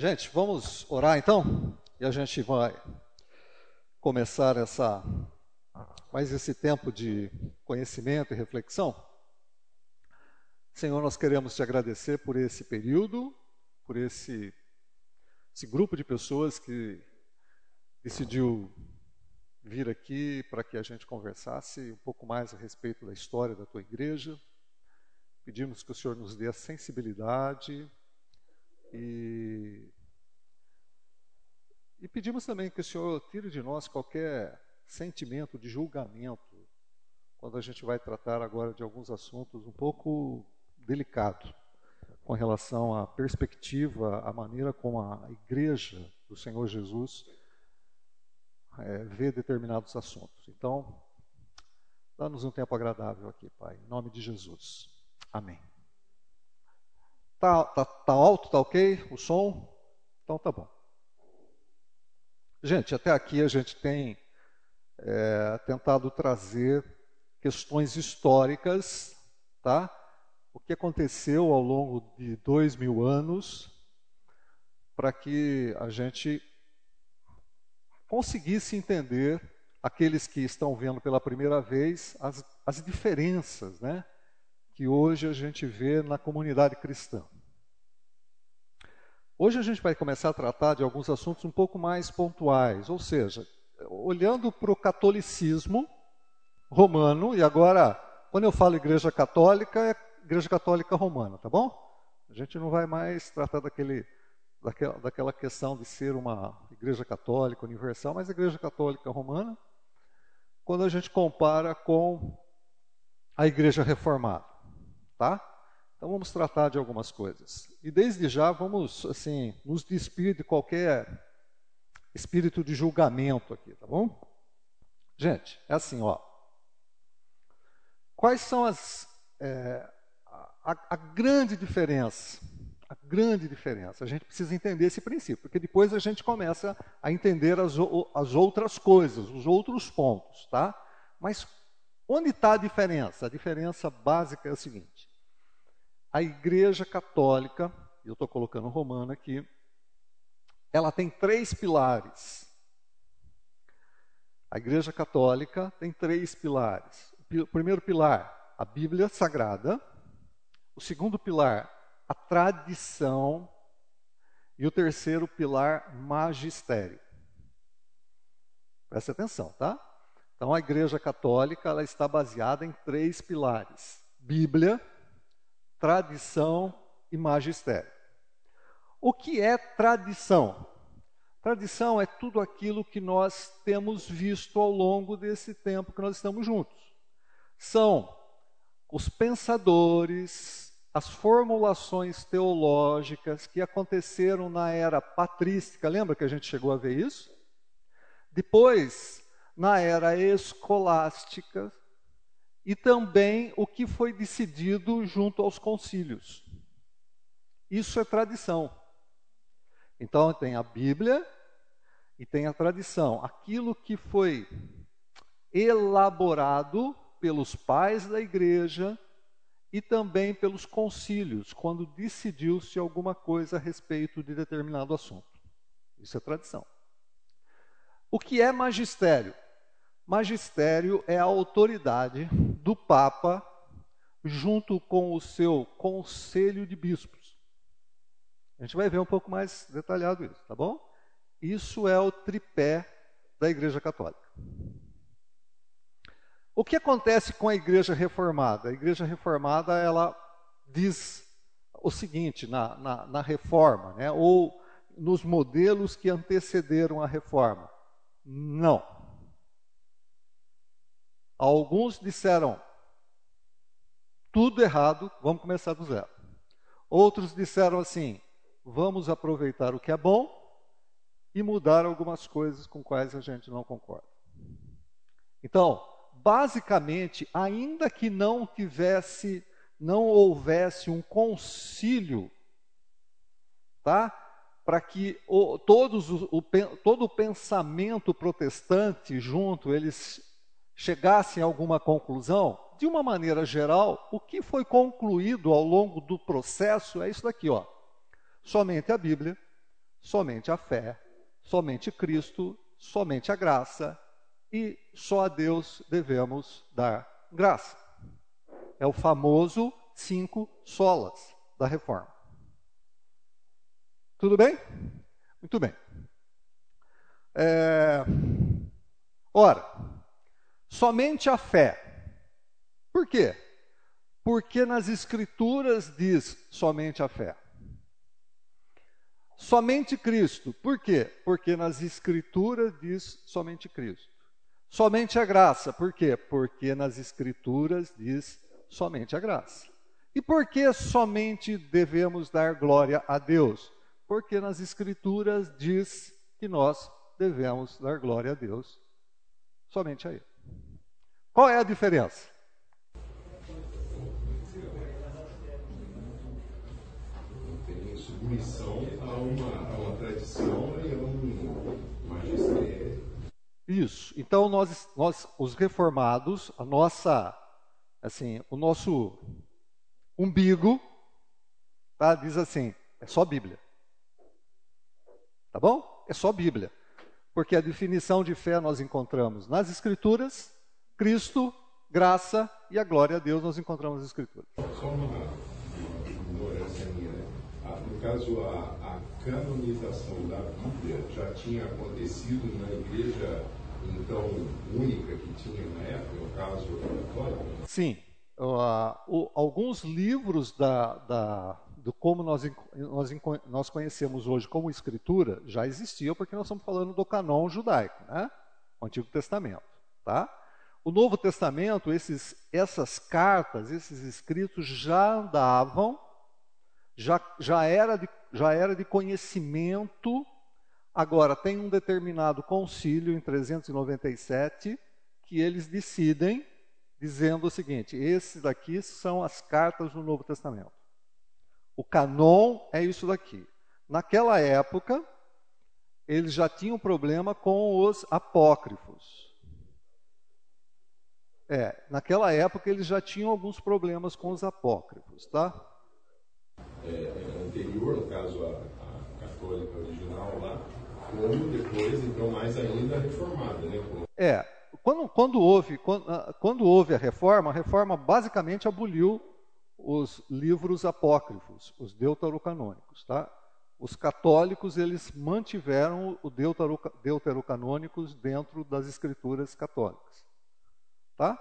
Gente, vamos orar então? E a gente vai começar essa mais esse tempo de conhecimento e reflexão. Senhor, nós queremos te agradecer por esse período, por esse, esse grupo de pessoas que decidiu vir aqui para que a gente conversasse um pouco mais a respeito da história da tua igreja. Pedimos que o Senhor nos dê a sensibilidade e, e pedimos também que o Senhor tire de nós qualquer sentimento de julgamento quando a gente vai tratar agora de alguns assuntos um pouco delicados com relação à perspectiva, à maneira como a igreja do Senhor Jesus é, vê determinados assuntos. Então, dá-nos um tempo agradável aqui, Pai, em nome de Jesus. Amém. Tá, tá, tá alto, tá ok o som? Então tá bom. Gente, até aqui a gente tem é, tentado trazer questões históricas, tá? O que aconteceu ao longo de dois mil anos, para que a gente conseguisse entender aqueles que estão vendo pela primeira vez as, as diferenças, né? que hoje a gente vê na comunidade cristã. Hoje a gente vai começar a tratar de alguns assuntos um pouco mais pontuais, ou seja, olhando para o catolicismo romano, e agora, quando eu falo igreja católica, é igreja católica romana, tá bom? A gente não vai mais tratar daquele, daquela, daquela questão de ser uma igreja católica universal, mas igreja católica romana, quando a gente compara com a igreja reformada tá? Então vamos tratar de algumas coisas. E desde já vamos assim nos despir de qualquer espírito de julgamento aqui, tá bom? Gente, é assim, ó. Quais são as é, a, a grande diferença? A grande diferença. A gente precisa entender esse princípio, porque depois a gente começa a entender as, as outras coisas, os outros pontos, tá? Mas onde está a diferença? A diferença básica é a seguinte: a Igreja Católica, eu estou colocando romana aqui, ela tem três pilares. A Igreja Católica tem três pilares. O primeiro pilar, a Bíblia Sagrada. O segundo pilar, a tradição. E o terceiro pilar, magistério. Preste atenção, tá? Então a Igreja Católica ela está baseada em três pilares: Bíblia, tradição e magistério. O que é tradição? Tradição é tudo aquilo que nós temos visto ao longo desse tempo que nós estamos juntos. São os pensadores, as formulações teológicas que aconteceram na era patrística, lembra que a gente chegou a ver isso? Depois, na era escolástica, e também o que foi decidido junto aos concílios. Isso é tradição. Então tem a Bíblia e tem a tradição. Aquilo que foi elaborado pelos pais da igreja e também pelos concílios, quando decidiu-se alguma coisa a respeito de determinado assunto. Isso é tradição. O que é magistério? Magistério é a autoridade do Papa junto com o seu conselho de bispos. A gente vai ver um pouco mais detalhado isso, tá bom? Isso é o tripé da Igreja Católica. O que acontece com a Igreja Reformada? A Igreja Reformada ela diz o seguinte na, na, na reforma, né? ou nos modelos que antecederam a reforma. Não. Alguns disseram tudo errado, vamos começar do zero. Outros disseram assim: vamos aproveitar o que é bom e mudar algumas coisas com quais a gente não concorda. Então, basicamente, ainda que não tivesse, não houvesse um concílio, tá? Para que o, todos o, o, todo o pensamento protestante junto eles chegassem a alguma conclusão, de uma maneira geral, o que foi concluído ao longo do processo é isso daqui, ó. Somente a Bíblia, somente a fé, somente Cristo, somente a graça e só a Deus devemos dar graça. É o famoso cinco solas da reforma. Tudo bem? Muito bem. É... Ora, somente a fé. Por quê? Porque nas Escrituras diz somente a fé. Somente Cristo. Por quê? Porque nas Escrituras diz somente Cristo. Somente a graça. Por quê? Porque nas Escrituras diz somente a graça. E por que somente devemos dar glória a Deus? Porque nas Escrituras diz que nós devemos dar glória a Deus somente a Ele. Qual é a diferença? Isso. Então nós, nós, os reformados, a nossa, assim, o nosso umbigo, tá? Diz assim, é só Bíblia. Tá bom? É só Bíblia. Porque a definição de fé nós encontramos nas Escrituras, Cristo, graça e a glória a Deus nós encontramos nas Escrituras. Só uma ignorância minha, né? No caso, a, a canonização da Bíblia já tinha acontecido na igreja, então, única que tinha na época, no caso, católica? Sim. Uh, o- alguns livros da, da- do como nós, nós, nós conhecemos hoje como escritura já existiam, porque nós estamos falando do canon judaico, né? o Antigo Testamento. Tá? O Novo Testamento, esses, essas cartas, esses escritos já andavam, já, já, era de, já era de conhecimento. Agora, tem um determinado concílio em 397 que eles decidem dizendo o seguinte: esses daqui são as cartas do Novo Testamento. O canon é isso daqui. Naquela época, eles já tinham problema com os apócrifos. É, naquela época eles já tinham alguns problemas com os apócrifos, tá? É, é anterior, no caso, a, a católica original lá, como depois, então, mais ainda reformada, né? Com- É, quando, quando houve, quando, ah, quando houve a reforma, a reforma basicamente aboliu os livros apócrifos, os deuterocanônicos, tá? Os católicos eles mantiveram o deutero, deuterocanônicos dentro das escrituras católicas, tá?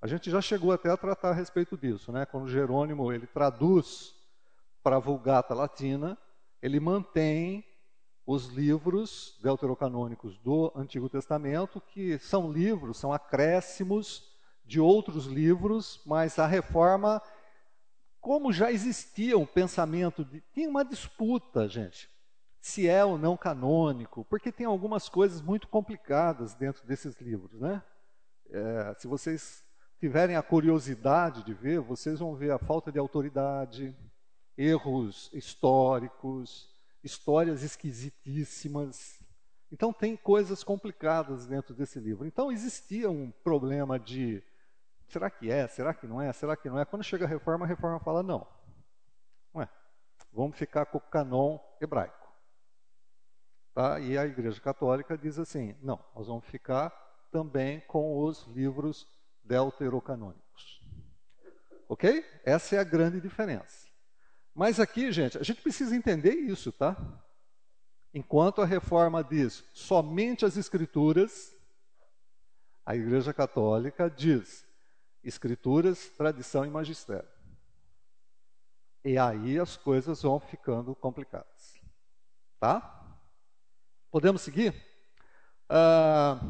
A gente já chegou até a tratar a respeito disso, né? Quando Jerônimo ele traduz para a Vulgata Latina, ele mantém os livros deuterocanônicos do Antigo Testamento, que são livros, são acréscimos de outros livros, mas a reforma, como já existia um pensamento, de, tinha uma disputa, gente, se é ou não canônico, porque tem algumas coisas muito complicadas dentro desses livros, né? É, se vocês tiverem a curiosidade de ver, vocês vão ver a falta de autoridade, erros históricos, histórias esquisitíssimas. Então, tem coisas complicadas dentro desse livro. Então, existia um problema de será que é, será que não é, será que não é. Quando chega a reforma, a reforma fala: não, não é. Vamos ficar com o canon hebraico. Tá? E a Igreja Católica diz assim: não, nós vamos ficar também com os livros deuterocanônicos. Ok? Essa é a grande diferença. Mas aqui, gente, a gente precisa entender isso, tá? Enquanto a reforma diz somente as escrituras, a Igreja Católica diz escrituras, tradição e magistério. E aí as coisas vão ficando complicadas. Tá? Podemos seguir? Ah,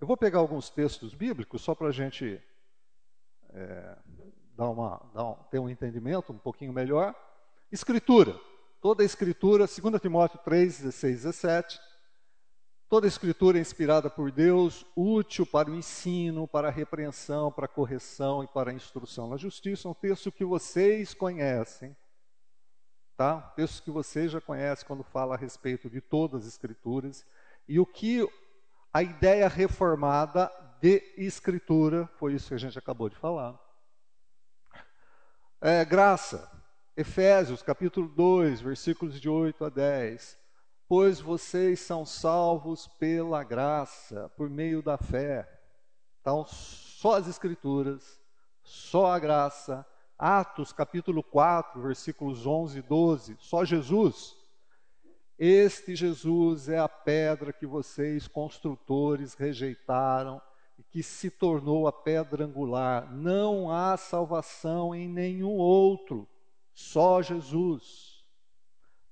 eu vou pegar alguns textos bíblicos só para a gente é, dar uma, dar um, ter um entendimento um pouquinho melhor. Escritura. Toda a escritura, 2 Timóteo 3, 16, 17. Toda a escritura é inspirada por Deus, útil para o ensino, para a repreensão, para a correção e para a instrução na justiça. Um texto que vocês conhecem, tá? Um texto que vocês já conhecem quando fala a respeito de todas as escrituras. E o que a ideia reformada de escritura, foi isso que a gente acabou de falar. É, graça, Efésios capítulo 2, versículos de 8 a 10. pois vocês são salvos pela graça, por meio da fé. Então, só as Escrituras, só a graça. Atos capítulo 4, versículos 11 e 12, só Jesus. Este Jesus é a pedra que vocês, construtores, rejeitaram e que se tornou a pedra angular. Não há salvação em nenhum outro, só Jesus.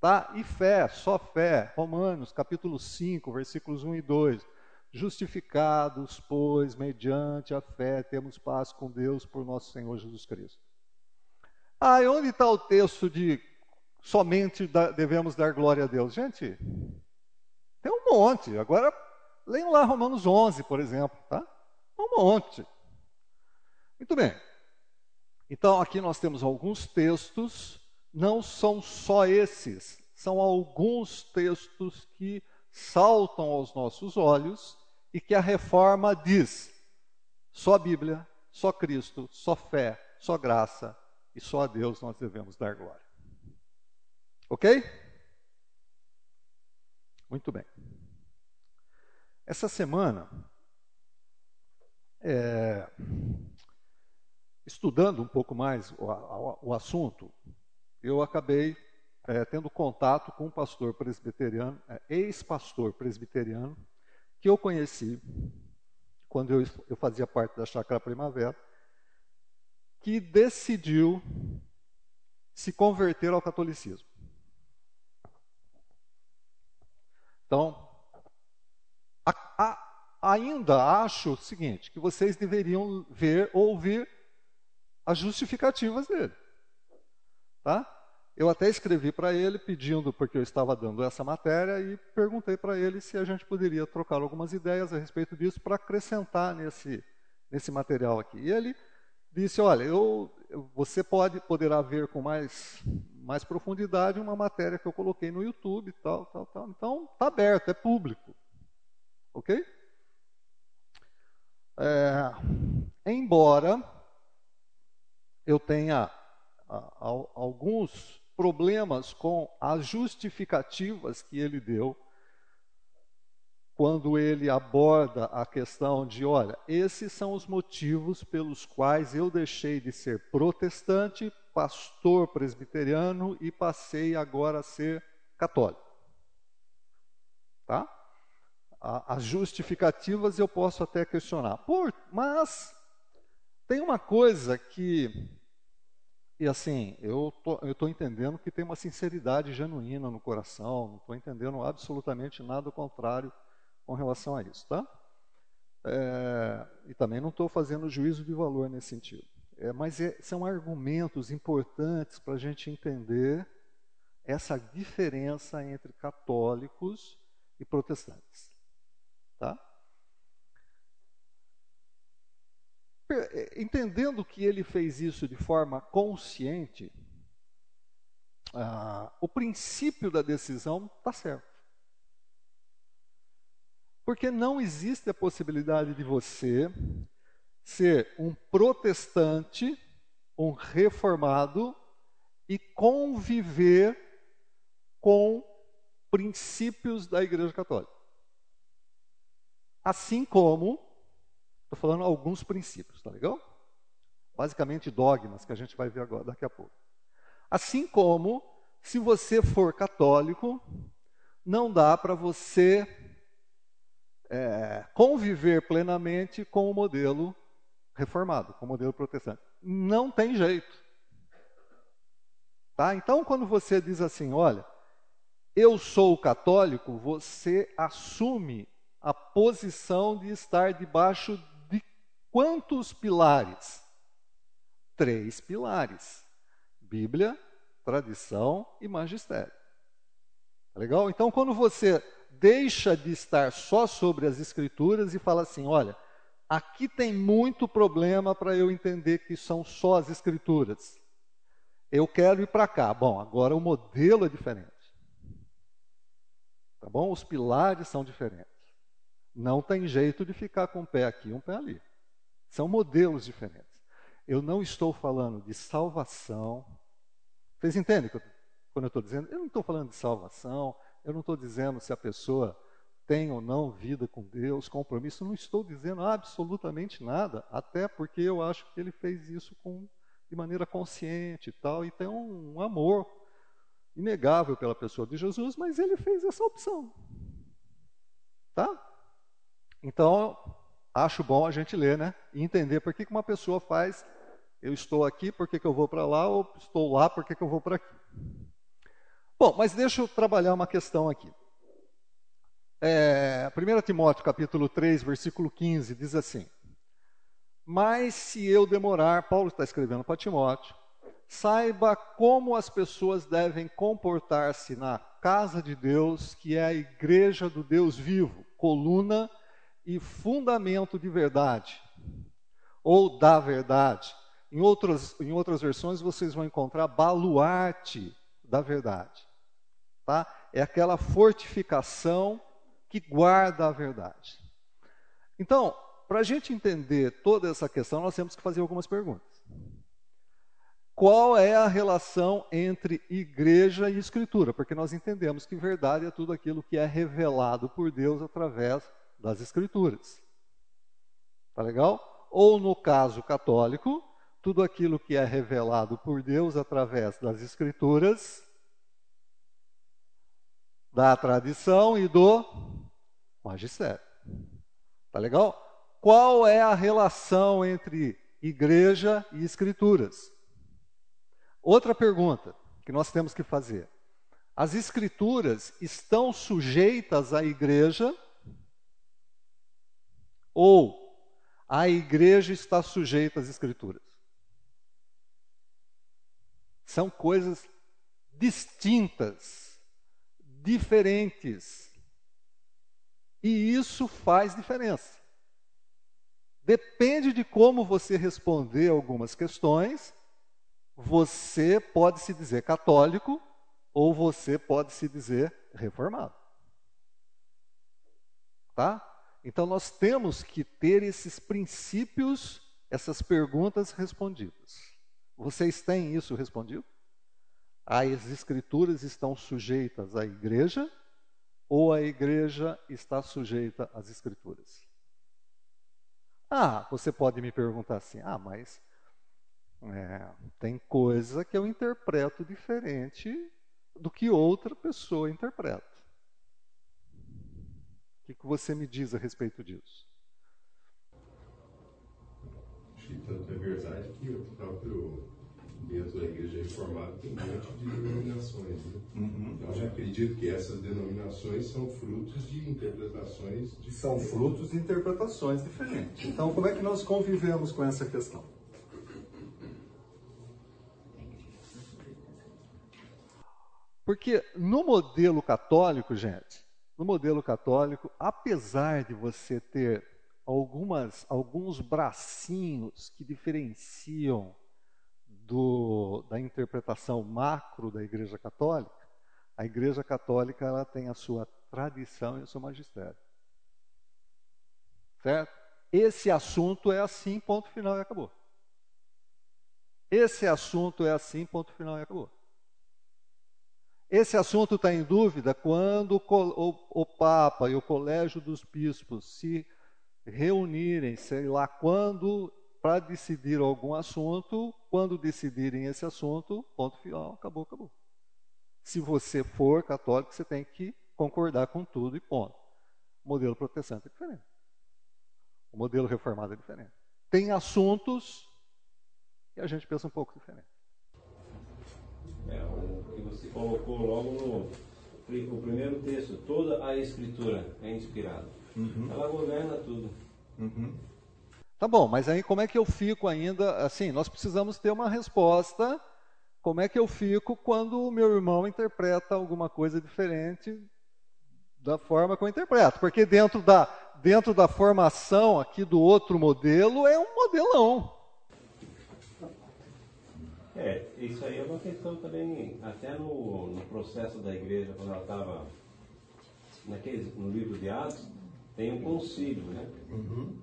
Tá? E fé, só fé. Romanos, capítulo 5, versículos 1 e 2. Justificados, pois, mediante a fé, temos paz com Deus por nosso Senhor Jesus Cristo. Ah, e onde está o texto de somente devemos dar glória a Deus? Gente, tem um monte. Agora, leiam lá Romanos 11, por exemplo, tá? Um monte. Muito bem. Então, aqui nós temos alguns textos não são só esses, são alguns textos que saltam aos nossos olhos e que a reforma diz: só a Bíblia, só Cristo, só fé, só graça e só a Deus nós devemos dar glória. Ok? Muito bem. Essa semana, é, estudando um pouco mais o, o, o assunto, eu acabei é, tendo contato com um pastor presbiteriano, é, ex-pastor presbiteriano, que eu conheci quando eu, eu fazia parte da Chácara Primavera, que decidiu se converter ao catolicismo. Então, a, a, ainda acho o seguinte, que vocês deveriam ver, ouvir as justificativas dele. Tá? Eu até escrevi para ele pedindo, porque eu estava dando essa matéria, e perguntei para ele se a gente poderia trocar algumas ideias a respeito disso para acrescentar nesse, nesse material aqui. E ele disse: Olha, eu, você pode poderá ver com mais, mais profundidade uma matéria que eu coloquei no YouTube, tal, tal, tal. Então, está aberto, é público. Ok? É, embora eu tenha alguns problemas com as justificativas que ele deu quando ele aborda a questão de, olha, esses são os motivos pelos quais eu deixei de ser protestante, pastor presbiteriano e passei agora a ser católico. Tá? As justificativas eu posso até questionar. Por, mas tem uma coisa que e assim, eu tô, estou entendendo que tem uma sinceridade genuína no coração, não estou entendendo absolutamente nada contrário com relação a isso, tá? É, e também não estou fazendo juízo de valor nesse sentido. É, mas é, são argumentos importantes para a gente entender essa diferença entre católicos e protestantes. Tá? entendendo que ele fez isso de forma consciente, ah, o princípio da decisão está certo. Porque não existe a possibilidade de você ser um protestante, um reformado e conviver com princípios da Igreja Católica. Assim como Estou falando alguns princípios, tá legal? Basicamente dogmas que a gente vai ver agora daqui a pouco. Assim como, se você for católico, não dá para você é, conviver plenamente com o modelo reformado, com o modelo protestante. Não tem jeito. Tá? Então, quando você diz assim, olha, eu sou católico, você assume a posição de estar debaixo Quantos pilares? Três pilares: Bíblia, tradição e magistério. Tá legal? Então, quando você deixa de estar só sobre as escrituras e fala assim: olha, aqui tem muito problema para eu entender que são só as escrituras. Eu quero ir para cá. Bom, agora o modelo é diferente. Tá bom? Os pilares são diferentes. Não tem jeito de ficar com um pé aqui e um pé ali. São modelos diferentes. Eu não estou falando de salvação. Vocês entendem quando eu estou dizendo? Eu não estou falando de salvação, Eu não estou dizendo se a pessoa tem ou não vida com Deus, compromisso. Não estou dizendo absolutamente nada, até porque eu acho que ele fez isso com, de maneira consciente e tal, e tem um, um amor inegável pela pessoa de Jesus, mas ele fez essa opção. Tá? Então, acho bom a gente ler, né? E entender por que, uma pessoa faz, eu estou aqui, por que, eu vou para lá, ou estou lá, por que, que eu vou para aqui. Bom, mas deixa eu trabalhar uma questão aqui. É, 1 Timóteo capítulo 3, versículo 15, diz assim: Mas se eu demorar, Paulo está escrevendo para Timóteo, saiba como as pessoas devem comportar-se na casa de Deus, que é a igreja do Deus vivo, coluna e fundamento de verdade, ou da verdade. Em outras, em outras versões vocês vão encontrar baluarte da verdade. Tá? É aquela fortificação que guarda a verdade. Então, para a gente entender toda essa questão, nós temos que fazer algumas perguntas. Qual é a relação entre igreja e escritura? Porque nós entendemos que verdade é tudo aquilo que é revelado por Deus através das escrituras. Tá legal? Ou no caso católico, tudo aquilo que é revelado por Deus através das escrituras, da tradição e do magistério. Tá legal? Qual é a relação entre igreja e escrituras? Outra pergunta que nós temos que fazer: as escrituras estão sujeitas à igreja ou a igreja está sujeita às escrituras? São coisas distintas, diferentes. E isso faz diferença. Depende de como você responder algumas questões, você pode se dizer católico ou você pode se dizer reformado. Tá? Então nós temos que ter esses princípios, essas perguntas respondidas. Vocês têm isso respondido? As escrituras estão sujeitas à igreja ou a igreja está sujeita às escrituras? Ah, você pode me perguntar assim: ah, mas é, tem coisa que eu interpreto diferente do que outra pessoa interpreta. O que, que você me diz a respeito disso? Acho que tanto é verdade que o próprio dentro da igreja reformada tem um monte de denominações. Né? Uhum. Então, eu acredito que essas denominações são frutos de interpretações diferentes. São frutos de interpretações diferentes. Então, como é que nós convivemos com essa questão? Porque no modelo católico, gente, no modelo católico, apesar de você ter algumas, alguns bracinhos que diferenciam do, da interpretação macro da Igreja Católica, a Igreja Católica ela tem a sua tradição e o seu magistério. Certo? Esse assunto é assim, ponto final e acabou. Esse assunto é assim, ponto final e acabou. Esse assunto está em dúvida quando o, o, Papa e o Colégio dos Bispos se reunirem, sei lá quando, para decidir algum assunto. Quando decidirem esse assunto, ponto final, acabou, acabou. Se você for católico, você tem que concordar com tudo e ponto. O modelo protestante é diferente. O modelo reformado é diferente. Tem assuntos que a gente pensa um pouco diferente. É, o que você colocou logo no o primeiro texto, toda a escritura é inspirada. Uhum. Ela governa tudo. Uhum. Tá bom, mas aí como é que eu fico ainda? Assim, nós precisamos ter uma resposta. Como é que eu fico quando o meu irmão interpreta alguma coisa diferente da forma que eu interpreto? Porque dentro da, dentro da formação aqui do outro modelo é um modelão. É, isso aí é uma questão também, até no, no processo da igreja, quando ela estava no livro de Atos, tem um concílio, né? Uhum.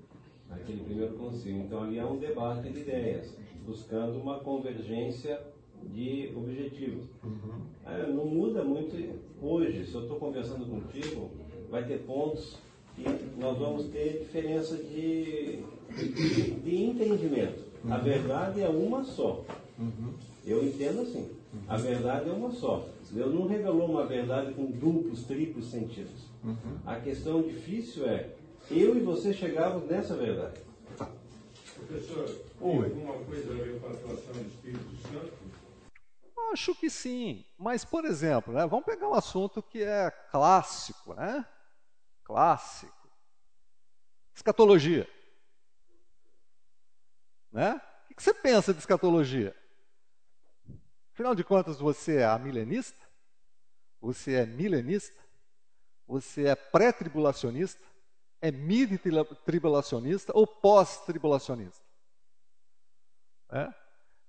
Aquele primeiro concílio. Então ali há um debate de ideias, buscando uma convergência de objetivo. Uhum. não muda muito hoje. Se eu estou conversando contigo, vai ter pontos que nós vamos ter diferença de, de, de entendimento. Uhum. A verdade é uma só. Uhum. Eu entendo assim. A verdade é uma só. Deus não revelou uma verdade com duplos, triplos sentidos. Uhum. A questão difícil é eu e você chegamos nessa verdade. Professor, tem alguma coisa a ver com a atuação do Espírito Santo? Acho que sim. Mas, por exemplo, né, vamos pegar um assunto que é clássico, né? Clássico. Escatologia. Né? O que você pensa de escatologia? Afinal de contas, você é milenista? Você é milenista? Você é pré-tribulacionista? É mid-tribulacionista ou pós-tribulacionista? É?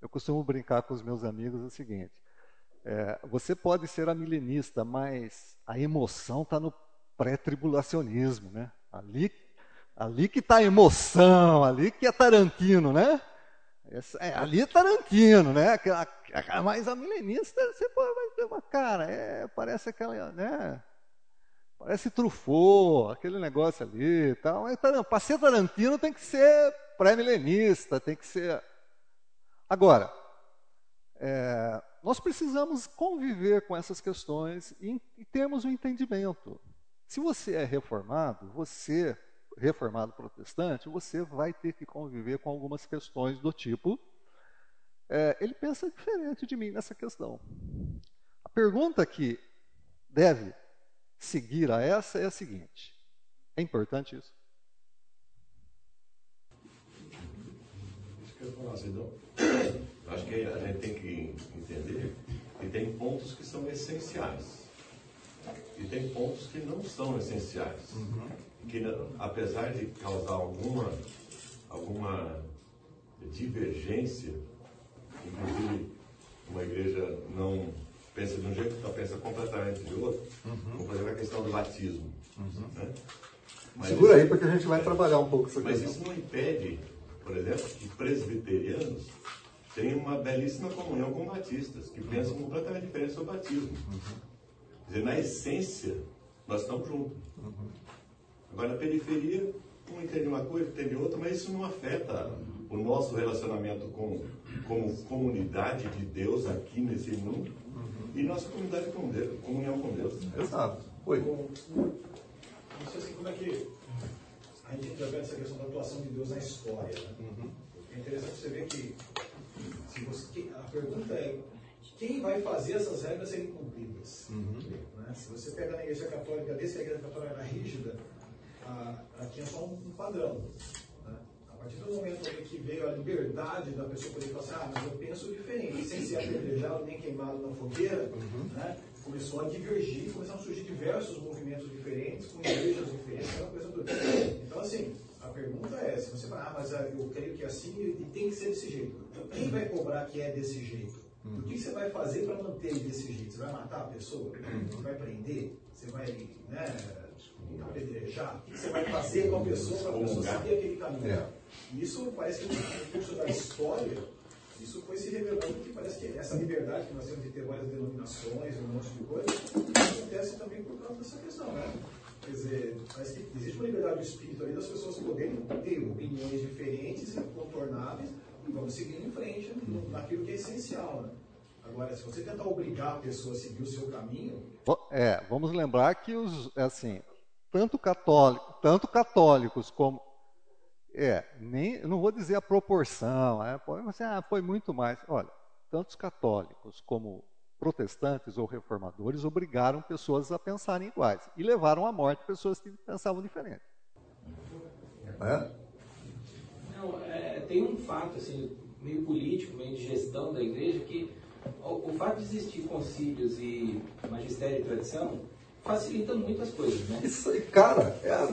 Eu costumo brincar com os meus amigos o seguinte: é, você pode ser amilenista, mas a emoção está no pré-tribulacionismo, né? Ali, ali que está a emoção, ali que é Tarantino, né? Essa, é, ali é Tarantino, né? Aquela, mas a milenista, você pode ter uma cara, é, parece aquela, né? Parece Truffaut, aquele negócio ali e tal. Para ser Tarantino tem que ser pré-milenista, tem que ser. Agora, é, nós precisamos conviver com essas questões e, e termos um entendimento. Se você é reformado, você reformado protestante, você vai ter que conviver com algumas questões do tipo: é, ele pensa diferente de mim nessa questão. A pergunta que deve seguir a essa é a seguinte: é importante isso? Isso que eu falar, acho que a gente tem que entender que tem pontos que são essenciais e tem pontos que não são essenciais. Uhum que apesar de causar alguma, alguma divergência, inclusive uma igreja não pensa de um jeito, outra pensa completamente de outro, uhum. como por exemplo a questão do batismo. Uhum. Né? Segura isso, aí porque a gente vai trabalhar um pouco essa Mas questão. isso não impede, por exemplo, que presbiterianos tenham uma belíssima comunhão com batistas, que pensam completamente diferente sobre o batismo. Uhum. Quer dizer, na essência, nós estamos juntos. Uhum. Agora, na periferia, um entende uma coisa, entende outra, mas isso não afeta o nosso relacionamento com, como comunidade de Deus aqui nesse mundo uhum. E nossa comunidade com Deus, comunhão com Deus. Exato. Oi. Não sei assim, como é que a gente interpreta essa questão da atuação de Deus na história. Né? Uhum. É interessante você ver que se você, a pergunta é quem vai fazer essas regras serem cumpridas? Uhum. Né? Se você pega na igreja católica, desde que a igreja católica era rígida, a, a, tinha só um, um padrão. A partir do momento que veio a liberdade da pessoa poder falar assim, ah, mas eu penso diferente, sem ser apedrejado nem queimado na fogueira, uhum. né? começou a divergir, começaram a surgir diversos movimentos diferentes, com igrejas diferentes, aquela coisa do Então, assim, a pergunta é, se você fala, ah, mas eu creio que é assim e tem que ser desse jeito. Então, quem vai cobrar que é desse jeito? Uhum. O que você vai fazer para manter ele desse jeito? Você vai matar a pessoa? Uhum. Você vai prender? Você vai, né? apedrejar, o que você vai fazer com a pessoa para a pessoa seguir aquele caminho. É. Isso parece que no curso da história, isso foi se revelando que parece que essa liberdade que nós temos de ter várias denominações, um monte de coisa, acontece também por causa dessa questão, né? Quer dizer, parece que existe uma liberdade do espírito ali das pessoas poderem ter opiniões diferentes, incontornáveis, e vamos seguir em frente naquilo que é essencial, né? Agora, se você tentar obrigar a pessoa a seguir o seu caminho. É, vamos lembrar que os, é assim, tanto, católico, tanto católicos como. É, nem, não vou dizer a proporção, é, pode, assim, ah, foi muito mais. Olha, tantos católicos como protestantes ou reformadores obrigaram pessoas a pensarem iguais e levaram à morte pessoas que pensavam diferente. É? Não, é, tem um fato assim, meio político, meio de gestão da igreja, que o, o fato de existir concílios e magistério e tradição facilita muitas coisas, né? Isso cara, é a,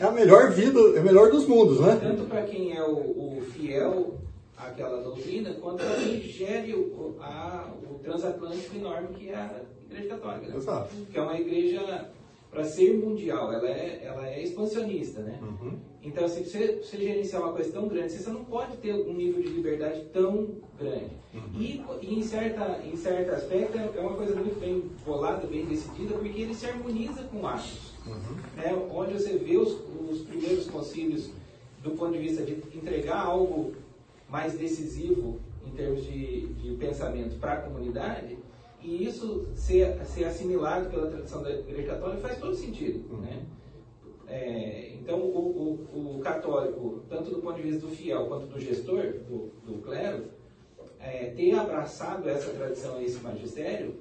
é a melhor vida, é a melhor dos mundos, né? Tanto para quem é o, o, fiel àquela doutrina, quanto para quem gere o, a, o transatlântico enorme que é a Igreja Católica. Né? Exato. Que é uma igreja para ser mundial, ela é, ela é expansionista, né? Uhum. Então, assim, você, você gerenciar uma coisa tão grande, você não pode ter um nível de liberdade tão grande. Uhum. E, e, em, certa, em certo aspecto, é uma coisa muito bem bolada, bem decidida, porque ele se harmoniza com atos. Uhum. Né? Onde você vê os, os primeiros concílios do ponto de vista de entregar algo mais decisivo em termos de, de pensamento para a comunidade, e isso ser, ser assimilado pela tradição da Igreja Católica faz todo sentido. Uhum. Né? É, então, o, o, o, católico, tanto do ponto de vista do fiel quanto do gestor, do, do clero, é, ter abraçado essa tradição e esse magistério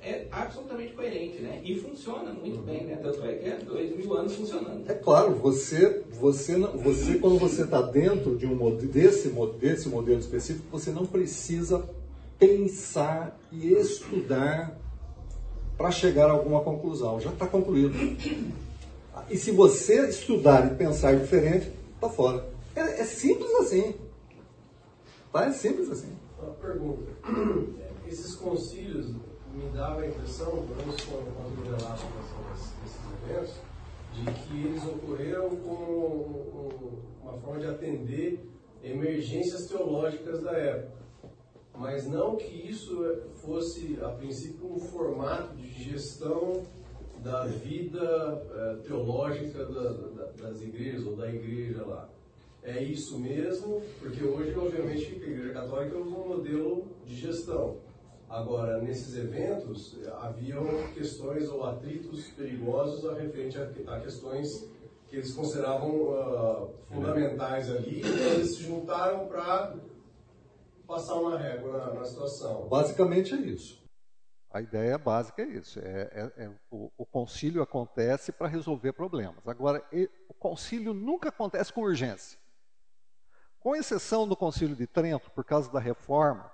é absolutamente coerente, né? E funciona muito bem, né? Tanto é que é dois mil anos funcionando. É claro, você, você, você quando você está dentro de um desse, desse modelo específico, você não precisa pensar e estudar para chegar a alguma conclusão. Já está concluído. E se você estudar e pensar diferente, está fora. É, é, simples assim. Tá? É simples assim. Uma pergunta. Esses concílios me dava a impressão, pelo menos quando me relato desses eventos, de que eles ocorreram como uma forma de atender emergências teológicas da época mas não que isso fosse, a princípio, um formato de gestão da vida é, teológica da, da, das igrejas ou da igreja lá. É isso mesmo, porque hoje, obviamente, a Igreja Católica usa um modelo de gestão. Agora, nesses eventos, haviam questões ou atritos perigosos a referente a, a questões que eles consideravam uh, fundamentais ali, e eles se juntaram para passar uma régua na, situação. Basicamente é isso. A ideia básica é isso. É, é, é o, o, concílio acontece para resolver problemas. Agora, o concílio nunca acontece com urgência. Com exceção do concílio de Trento, por causa da reforma,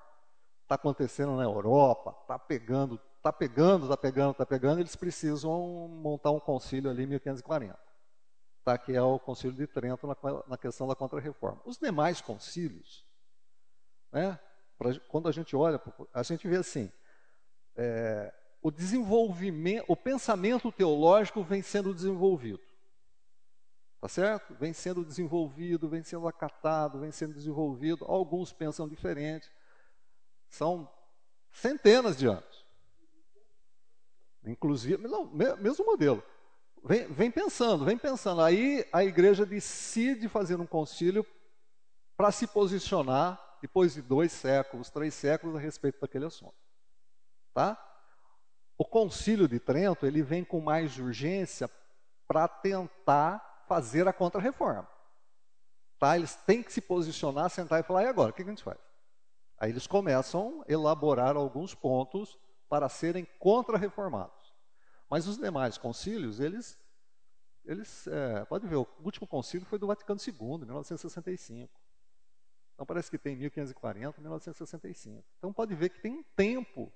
está acontecendo na Europa, está pegando, está pegando, está pegando, está pegando, eles precisam montar um concílio ali em 1540. Tá, que é o concílio de Trento na, na questão da contra-reforma. Os demais concílios, né? Pra, quando a gente olha, a gente vê assim, é, o desenvolvimento, o pensamento teológico vem sendo desenvolvido. Tá certo? Vem sendo desenvolvido, vem sendo acatado, vem sendo desenvolvido. Alguns pensam diferente. São centenas de anos. Inclusive, não, mesmo modelo. Vem, vem pensando, vem pensando. Aí a igreja decide fazer um concílio para se posicionar depois de dois séculos, três séculos a respeito daquele assunto. Tá? O Concílio de Trento ele vem com mais urgência para tentar fazer a contra-reforma. Tá? Eles têm que se posicionar, sentar e falar, e agora, o que a gente faz? Aí eles começam a elaborar alguns pontos para serem contra-reformados. Mas os demais concílios, eles, eles é, pode ver, o último concílio foi do Vaticano II, em 1965. Então parece que tem 1540, 1965. Então pode ver que tem um tempo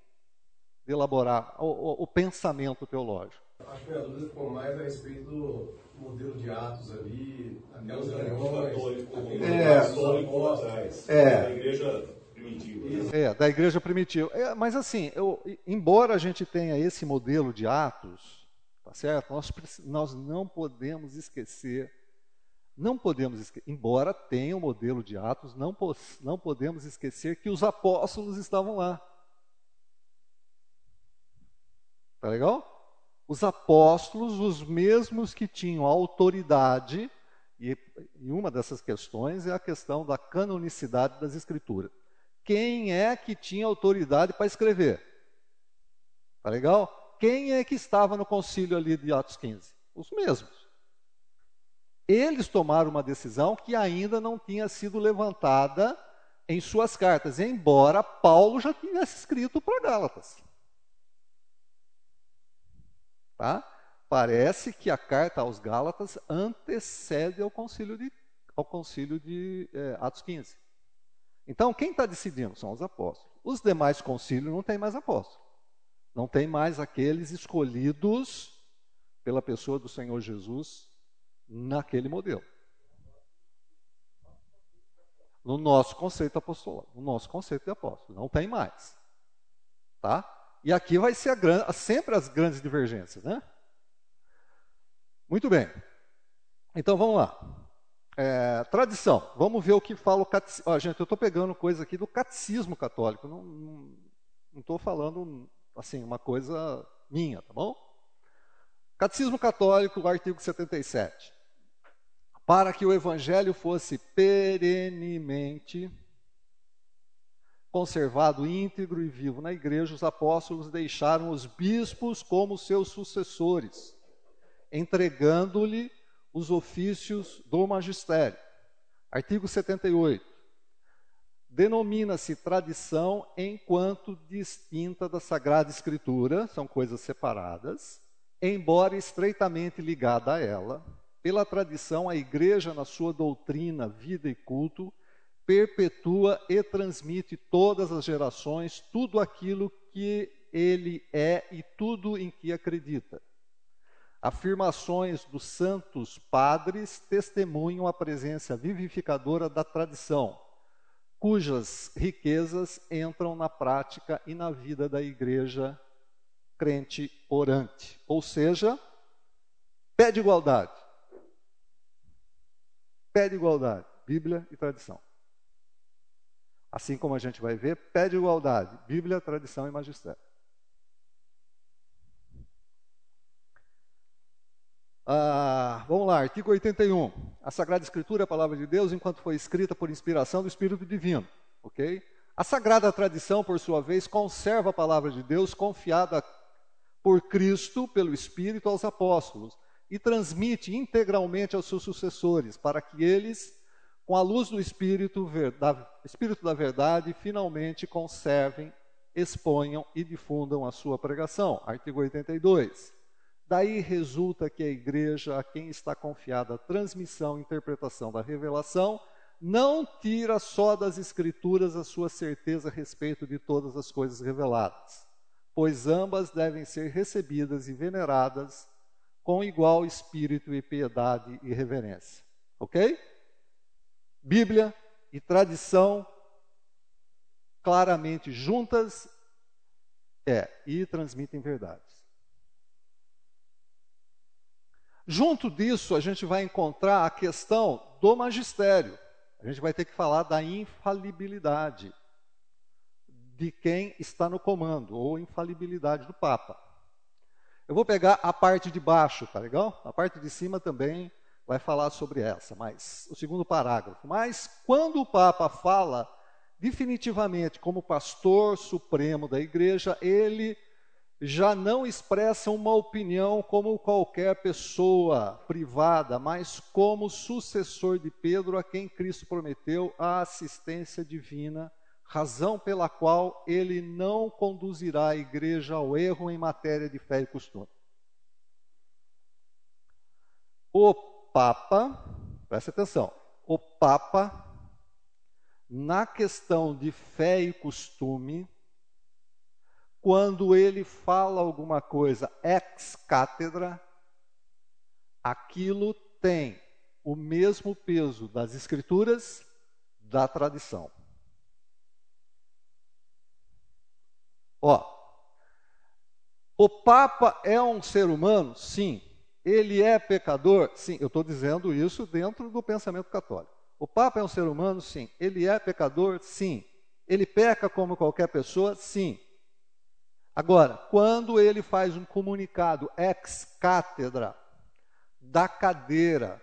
de elaborar o, o, o pensamento teológico. Acho que a dúvida ficou mais a respeito do modelo de atos ali, aquelas reuniões. É, é, da igreja primitiva. É, da igreja primitiva. É, mas assim, eu, embora a gente tenha esse modelo de atos, tá certo? Nós, nós não podemos esquecer não podemos esquecer, embora tenha o modelo de Atos, não, não podemos esquecer que os apóstolos estavam lá. Tá legal? Os apóstolos, os mesmos que tinham autoridade, e, e uma dessas questões é a questão da canonicidade das Escrituras. Quem é que tinha autoridade para escrever? Tá legal? Quem é que estava no concílio ali de Atos 15? Os mesmos eles tomaram uma decisão que ainda não tinha sido levantada em suas cartas, embora Paulo já tivesse escrito para Gálatas. Tá? Parece que a carta aos Gálatas antecede ao concílio de, ao concílio de é, Atos 15. Então, quem está decidindo são os apóstolos. Os demais concílios não tem mais apóstolos. Não tem mais aqueles escolhidos pela pessoa do Senhor Jesus naquele modelo. No nosso conceito apostolado, no nosso conceito de apóstolo, não tem mais. Tá? E aqui vai ser a, sempre as grandes divergências, né? Muito bem. Então vamos lá. É, tradição. Vamos ver o que fala o catecismo. Gente, eu estou pegando coisa aqui do catecismo católico. Não estou falando assim uma coisa minha, tá bom? Catecismo católico, artigo 77. Para que o evangelho fosse perenemente conservado íntegro e vivo na igreja, os apóstolos deixaram os bispos como seus sucessores, entregando-lhe os ofícios do magistério. Artigo 78. Denomina-se tradição enquanto distinta da Sagrada Escritura, são coisas separadas, embora estreitamente ligada a ela. Pela tradição, a igreja, na sua doutrina, vida e culto, perpetua e transmite todas as gerações tudo aquilo que ele é e tudo em que acredita Afirmações dos santos padres testemunham a presença vivificadora da tradição, cujas riquezas entram na prática e na vida da igreja crente orante. Ou seja, pé de igualdade. Pé de igualdade, Bíblia e tradição. Assim como a gente vai ver, pé de igualdade, Bíblia, tradição e magistério. Ah, vamos lá, artigo 81. A Sagrada Escritura é a palavra de Deus enquanto foi escrita por inspiração do Espírito Divino. Ok? A Sagrada Tradição, por sua vez, conserva a palavra de Deus confiada por Cristo, pelo Espírito, aos apóstolos e transmite integralmente aos seus sucessores, para que eles, com a luz do Espírito, da, Espírito da Verdade, finalmente conservem, exponham e difundam a sua pregação. Artigo 82. Daí resulta que a igreja, a quem está confiada a transmissão e interpretação da revelação, não tira só das Escrituras a sua certeza a respeito de todas as coisas reveladas, pois ambas devem ser recebidas e veneradas com igual espírito e piedade e reverência. Ok? Bíblia e tradição claramente juntas é e transmitem verdades. Junto disso, a gente vai encontrar a questão do magistério. A gente vai ter que falar da infalibilidade de quem está no comando, ou infalibilidade do Papa. Eu vou pegar a parte de baixo, tá legal? A parte de cima também vai falar sobre essa, mas o segundo parágrafo. Mas quando o Papa fala definitivamente como pastor supremo da igreja, ele já não expressa uma opinião como qualquer pessoa privada, mas como sucessor de Pedro, a quem Cristo prometeu a assistência divina, razão pela qual ele não conduzirá a igreja ao erro em matéria de fé e costume. O Papa, preste atenção, o Papa, na questão de fé e costume, quando ele fala alguma coisa ex cátedra, aquilo tem o mesmo peso das escrituras, da tradição. Ó, o Papa é um ser humano? Sim. Ele é pecador? Sim. Eu estou dizendo isso dentro do pensamento católico. O Papa é um ser humano? Sim. Ele é pecador? Sim. Ele peca como qualquer pessoa? Sim. Agora, quando ele faz um comunicado ex cátedra da cadeira,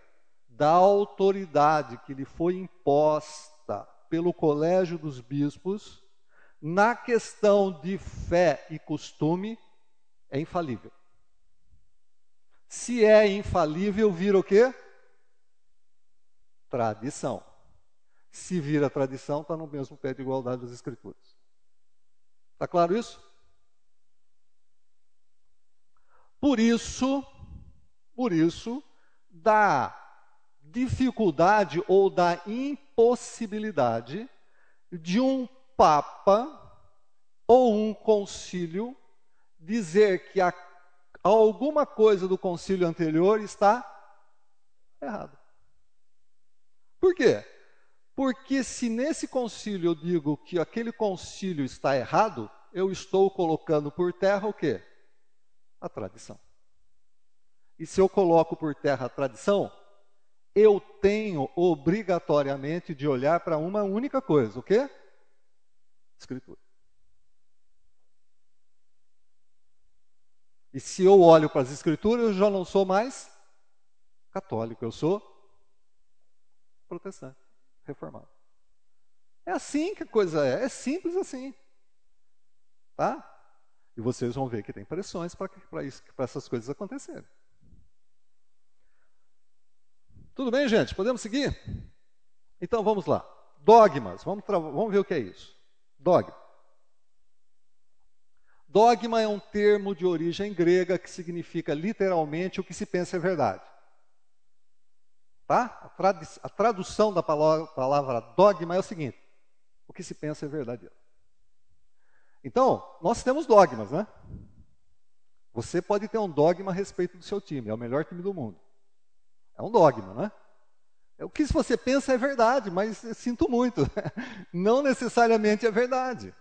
da autoridade que lhe foi imposta pelo colégio dos bispos, na questão de fé e costume, é infalível. Se é infalível, vira o quê? Tradição. Se vira tradição, está no mesmo pé de igualdade das Escrituras. Está claro isso? Por isso, por isso, da dificuldade ou da impossibilidade de um papa ou um concílio dizer que a, alguma coisa do concílio anterior está errado. Por quê? Porque se nesse concílio eu digo que aquele concílio está errado, eu estou colocando por terra o quê? a tradição. e se eu coloco por terra a tradição, eu tenho obrigatoriamente de olhar para uma única coisa: o quê? Escritura. E se eu olho para as Escrituras, eu já não sou mais católico, eu sou protestante, reformado. É assim que a coisa é, é simples assim. Tá? E vocês vão ver que tem pressões para essas coisas acontecerem. Tudo bem, gente? Podemos seguir? Então vamos lá. Dogmas. Vamos, vamos ver o que é isso. Dogma. Dogma é um termo de origem grega que significa literalmente o que se pensa é verdade. Tá? A, trad a tradução da palavra dogma é o seguinte: o que se pensa é verdadeiro. Então, nós temos dogmas, né? Você pode ter um dogma a respeito do seu time, é o melhor time do mundo. É um dogma, né? É o que você pensa é verdade, mas sinto muito, não necessariamente é verdade.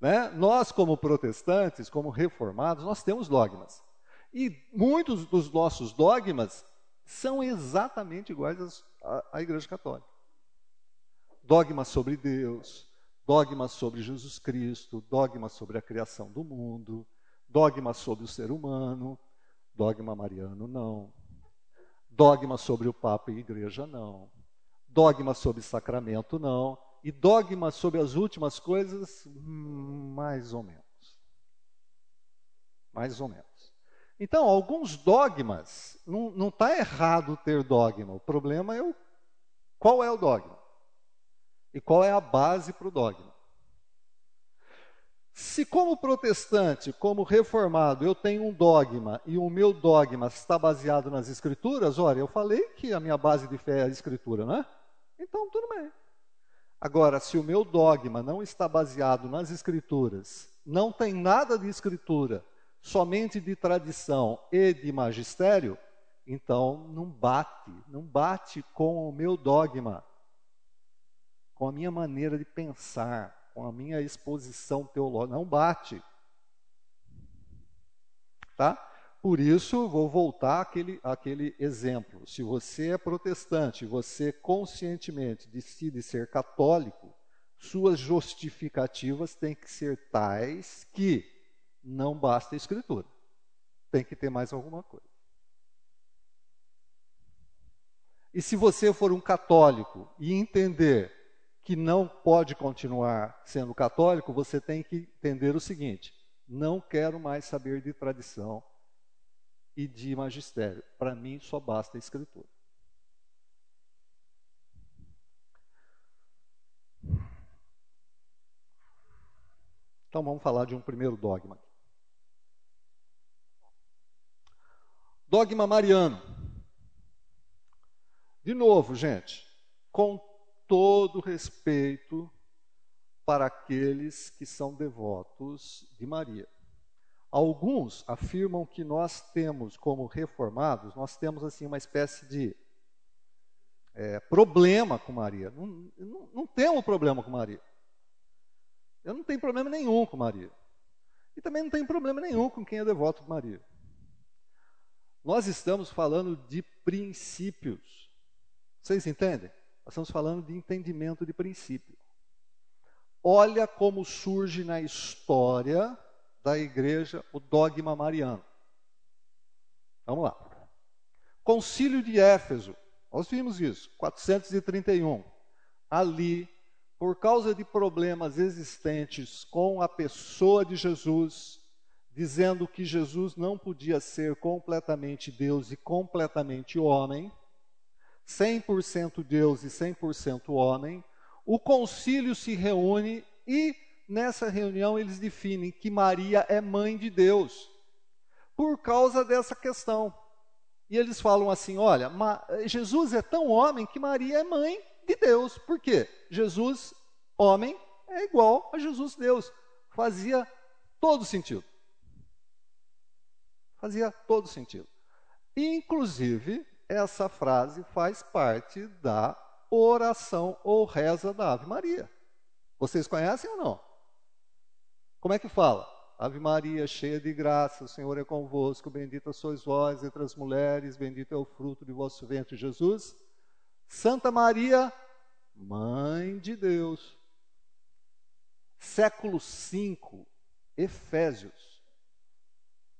Né? Nós, como protestantes, como reformados, nós temos dogmas. E muitos dos nossos dogmas são exatamente iguais à, à Igreja Católica. Dogmas sobre Deus, dogmas sobre Jesus Cristo, dogmas sobre a criação do mundo, dogmas sobre o ser humano, dogma mariano não, dogma sobre o Papa e Igreja não, dogma sobre sacramento não, e dogma sobre as últimas coisas, mais ou menos. Mais ou menos. Então, alguns dogmas, não está errado ter dogma, o problema é o, qual é o dogma e qual é a base para o dogma. Se, como protestante, como reformado, eu tenho um dogma e o meu dogma está baseado nas Escrituras, olha, eu falei que a minha base de fé é a Escritura, não é? Então, tudo bem. Agora, se o meu dogma não está baseado nas Escrituras, não tem nada de Escritura, somente de tradição e de magistério, então não bate, não bate com o meu dogma, com a minha maneira de pensar, com a minha exposição teológica, não bate. Tá? Por isso, vou voltar àquele, àquele exemplo. Se você é protestante, você conscientemente decide ser católico, suas justificativas têm que ser tais que não basta a escritura. Tem que ter mais alguma coisa. E se você for um católico e entender que não pode continuar sendo católico, você tem que entender o seguinte: não quero mais saber de tradição, e de magistério. Para mim, só basta a escritura. Então vamos falar de um primeiro dogma. Dogma mariano. De novo, gente, com todo respeito para aqueles que são devotos de Maria. Alguns afirmam que nós temos, como reformados, nós temos assim uma espécie de é, problema com Maria. Não, não, não temos problema com Maria. Eu não tenho problema nenhum com Maria. E também não tenho problema nenhum com quem é devoto de Maria. Nós estamos falando de princípios. Vocês entendem? Estamos falando de entendimento de princípio. Olha como surge na história da igreja o dogma mariano. Vamos lá. Concílio de Éfeso, nós vimos isso, 431. Ali, por causa de problemas existentes com a pessoa de Jesus, dizendo que Jesus não podia ser completamente Deus e completamente homem, 100% Deus e 100% homem, o concílio se reúne e nessa reunião eles definem que Maria é mãe de Deus, por causa dessa questão. E eles falam assim: olha, Jesus é tão homem que Maria é mãe de Deus. Por quê? Jesus, homem, é igual a Jesus, Deus. Fazia todo sentido. Fazia todo sentido. Inclusive, essa frase faz parte da oração ou reza da Ave Maria. Vocês conhecem ou não? Como é que fala? Ave Maria, cheia de graça, o Senhor é convosco, bendita sois vós entre as mulheres, bendito é o fruto de vosso ventre, Jesus. Santa Maria, Mãe de Deus. Século V, Efésios,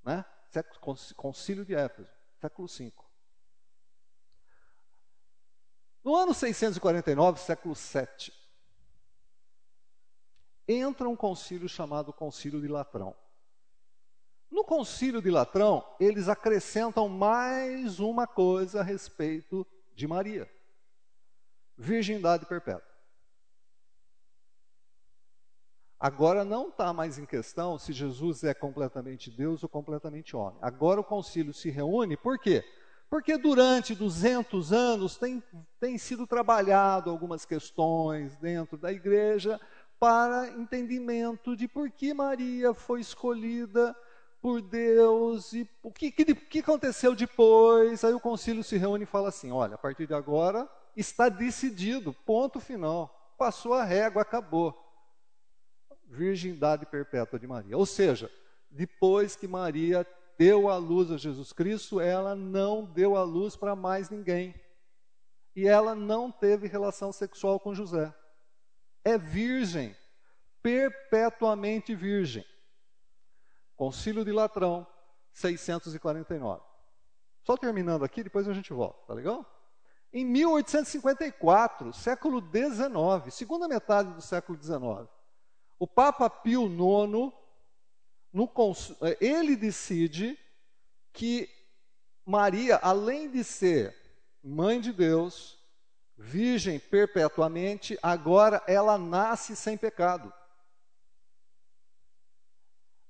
né? Concílio de Éfeso, século V. No ano 649, século VII, entra um concílio chamado Concílio de Latrão. No Concílio de Latrão, eles acrescentam mais uma coisa a respeito de Maria: virgindade perpétua. Agora não está mais em questão se Jesus é completamente Deus ou completamente homem. Agora o concílio se reúne, por quê? Porque durante 200 anos tem, tem sido trabalhado algumas questões dentro da igreja para entendimento de por que Maria foi escolhida por Deus e o que, que, que aconteceu depois. Aí o concílio se reúne e fala assim: olha, a partir de agora está decidido, ponto final. Passou a régua, acabou. Virgindade perpétua de Maria. Ou seja, depois que Maria deu a luz a Jesus Cristo, ela não deu a luz para mais ninguém. E ela não teve relação sexual com José é virgem, perpetuamente virgem. Concílio de Latrão, 649. Só terminando aqui, depois a gente volta, tá legal? Em 1854, século XIX, segunda metade do século XIX, o Papa Pio IX, no, ele decide que Maria, além de ser mãe de Deus, virgem perpetuamente, agora ela nasce sem pecado.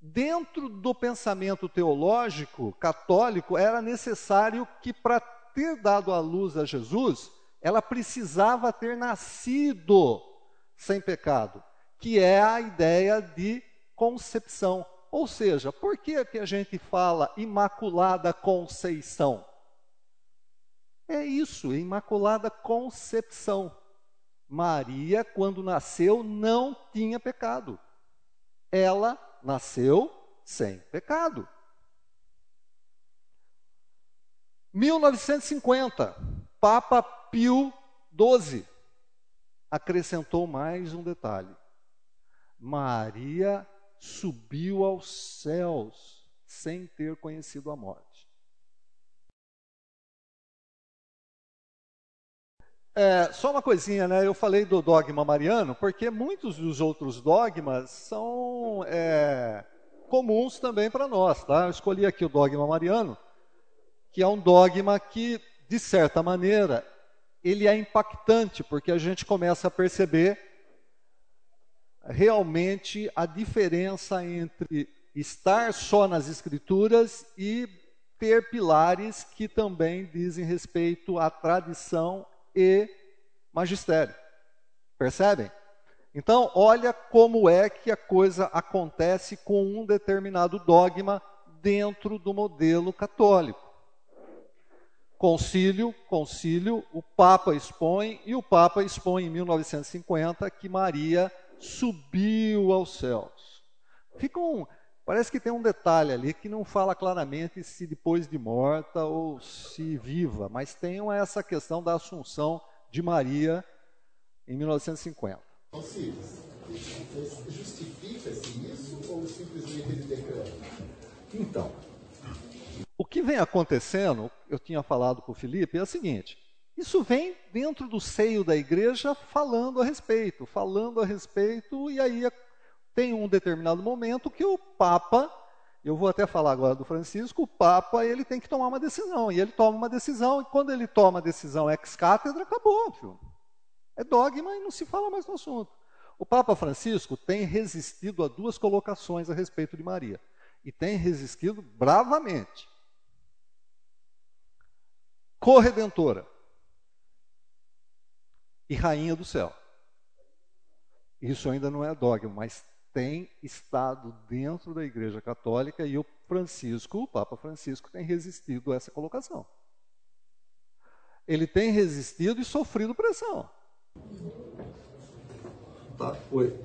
Dentro do pensamento teológico católico, era necessário que, para ter dado a luz a Jesus, ela precisava ter nascido sem pecado, que é a ideia de concepção. Ou seja, por que, que a gente fala Imaculada Conceição? É isso, Imaculada Concepção. Maria, quando nasceu, não tinha pecado. Ela nasceu sem pecado. 1950, Papa Pio XII acrescentou mais um detalhe. Maria subiu aos céus sem ter conhecido a morte. É, só uma coisinha, né? Eu falei do dogma mariano, porque muitos dos outros dogmas são é, comuns também para nós, tá? Eu escolhi aqui o dogma mariano, que é um dogma que, de certa maneira, ele é impactante, porque a gente começa a perceber realmente a diferença entre estar só nas escrituras e ter pilares que também dizem respeito à tradição e magistério. Percebem? Então, olha como é que a coisa acontece com um determinado dogma dentro do modelo católico. Concílio, concílio, o Papa expõe, e o Papa expõe em 1950 que Maria subiu aos céus. Fica um, parece que tem um detalhe ali que não fala claramente se depois de morta ou se viva, mas tem essa questão da assunção de Maria em 1950. justifica-se isso ou simplesmente ele declara? Então, o que vem acontecendo, eu tinha falado com o Felipe, é o seguinte: isso vem dentro do seio da igreja falando a respeito, falando a respeito, e aí tem um determinado momento que o Papa, eu vou até falar agora do Francisco, o Papa ele tem que tomar uma decisão, e ele toma uma decisão, e quando ele toma a decisão ex-cátedra, acabou, filho. É dogma e não se fala mais no assunto. O Papa Francisco tem resistido a duas colocações a respeito de Maria, e tem resistido bravamente. Corredentora e rainha do céu. Isso ainda não é dogma, mas tem estado dentro da Igreja Católica e o Francisco, o Papa Francisco, tem resistido a essa colocação. Ele tem resistido e sofrido pressão. Tá, oi.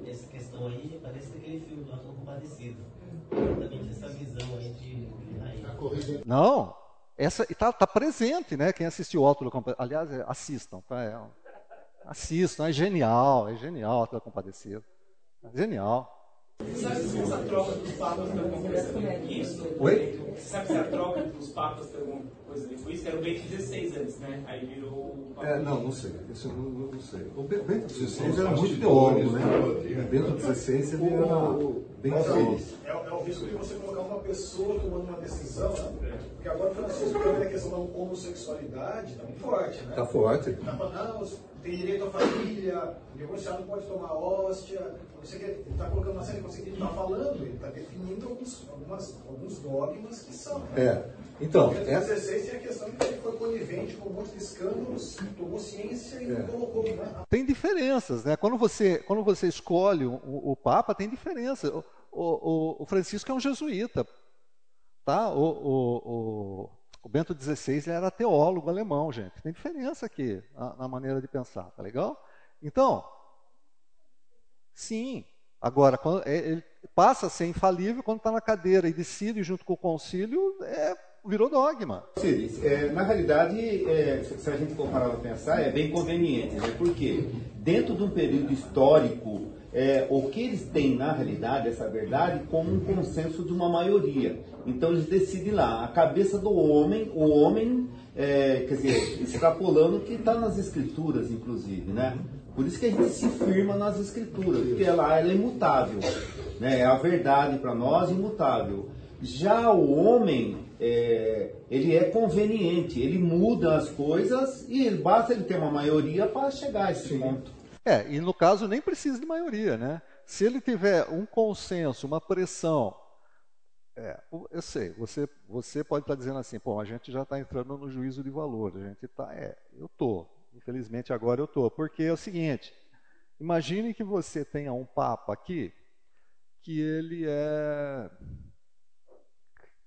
Nessa questão aí, parece que ele filme lá, São Compadecidos. Exatamente essa visão aí de, raiz. Não, essa está tá presente, né? Quem assistiu o Alto da Compadecida, aliás, é, assistam, tá? É, assistam, é genial, é genial o Alto da Compadecida. É genial. Sabe se essa troca dos papas tem alguma coisa a ver com isso? Oi? Sabe se a troca dos papas tem alguma coisa a ver com isso? Era o Bento XVI antes, né? Aí virou o Papa. É, não, não sei. Isso eu não, não sei. O Be- Bento XVI era muito teólogo, né? O Bento XVI ele era. É, é o risco de você colocar uma pessoa tomando uma decisão, né? Porque agora, Francisco, também a questão da homossexualidade está muito forte, né? Tá forte. Tá não, tem direito à família, o divorciado não pode tomar hóstia, o que, ele está colocando uma série de ele está falando, ele está definindo alguns, algumas, alguns dogmas que são. né? É. Então, Bento essa, XVI tem a questão de que ele foi conivente com um monte de escândalos, tomou ciência e É. não colocou. Né? tem diferenças, né? Quando você, quando você escolhe o, o Papa, tem diferença. O, o, o Francisco é um jesuíta, tá? O, o, o, Bento XVI era teólogo alemão, gente. Tem diferença aqui na, na maneira de pensar, tá legal? Então, sim. Agora, quando é- ele passa a ser infalível quando está na cadeira e decide junto com o concílio, é, virou dogma. Ciris, é, na realidade, é, se a gente for parar para pensar, é bem conveniente, né? porque dentro de um período histórico, é, o que eles têm na realidade, essa verdade, como um consenso de uma maioria. Então eles decidem lá, a cabeça do homem, o homem, é, quer dizer, extrapolando o que está nas escrituras, inclusive, né? Por isso que a gente se firma nas escrituras, porque ela, ela é imutável, né? É a verdade para nós imutável. Já o homem, é, ele é conveniente, ele muda as coisas e ele, basta ele ter uma maioria para chegar a esse ponto. É, e no caso nem precisa de maioria, né? Se ele tiver um consenso, uma pressão, é, eu sei, você, você pode estar dizendo assim, pô, a gente já está entrando no juízo de valor, a gente está, é, eu tô, infelizmente agora eu tô, porque é o seguinte, imagine que você tenha um papa aqui que ele é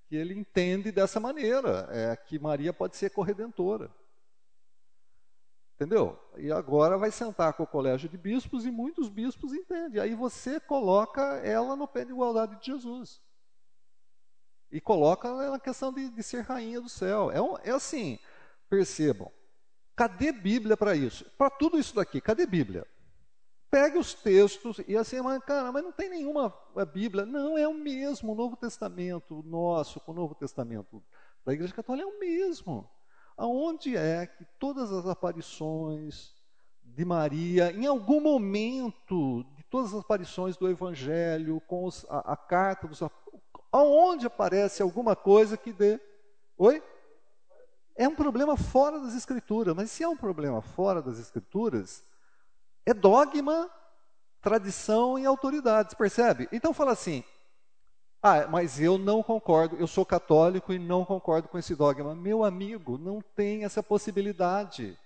que ele entende dessa maneira, é que Maria pode ser corredentora. Entendeu? E agora vai sentar com o colégio de bispos e muitos bispos entendem. Aí você coloca ela no pé de igualdade de Jesus. E coloca ela na questão de, de ser rainha do céu. É, um- é assim, percebam. Cadê Bíblia para isso? Para tudo isso daqui, cadê Bíblia? Pegue os textos e assim, mas, cara, mas não tem nenhuma eh, Bíblia. Não, é o mesmo. O Novo Testamento nosso com o Novo Testamento da Igreja Católica é o mesmo. Aonde é que todas as aparições de Maria, em algum momento de todas as aparições do Evangelho, com os- a, a carta dos aonde aparece alguma coisa que dê. Oi? É um problema fora das Escrituras, mas se é um problema fora das Escrituras, é dogma, tradição e autoridade, percebe? Então fala assim: ah, mas eu não concordo, eu sou católico e não concordo com esse dogma. Meu amigo, não tem essa possibilidade.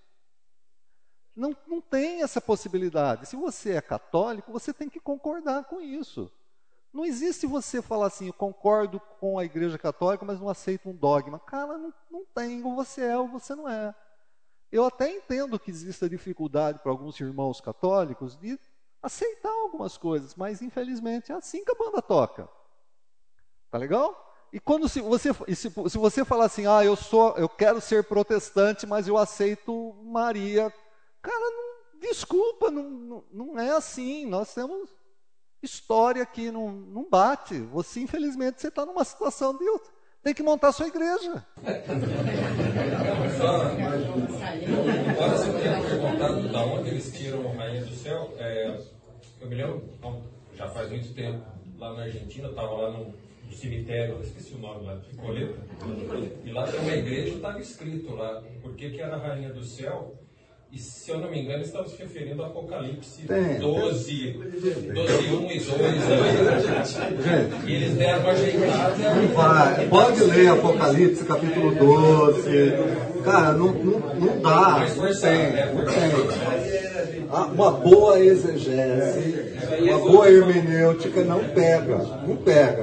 Não, não tem essa possibilidade. Se você é católico, você tem que concordar com isso. Não existe você falar assim, eu concordo com a Igreja Católica, mas não aceito um dogma. Cara, não, não tem, ou você é ou você não é. Eu até entendo que exista dificuldade para alguns irmãos católicos de aceitar algumas coisas, mas infelizmente é assim que a banda toca. Tá legal? E quando se você, se, se você falar assim, ah, eu sou, eu quero ser protestante, mas eu aceito Maria, cara, não, desculpa, não, não, é assim. Nós temos história que não, não bate. Você, infelizmente, você está numa situação de tem que montar sua igreja. Agora você tinha perguntado da onde eles tiram a Rainha do Céu. É, eu me lembro, já faz muito tempo, lá na Argentina, eu estava lá no, no cemitério, eu esqueci o nome lá, Picoleta. E lá tem uma igreja, estava escrito lá, por que era a Rainha do Céu. E se eu não me engano, estava se referindo ao Apocalipse Tem, 12, 12, 1 e 2. E eles deram uma ajeitada. Vai, pode ler Apocalipse capítulo 12. Cara, não, não, não dá. Mas Não tem, né? não tem. Ah, Uma boa exegese, uma boa hermenêutica não pega. Não pega, gente.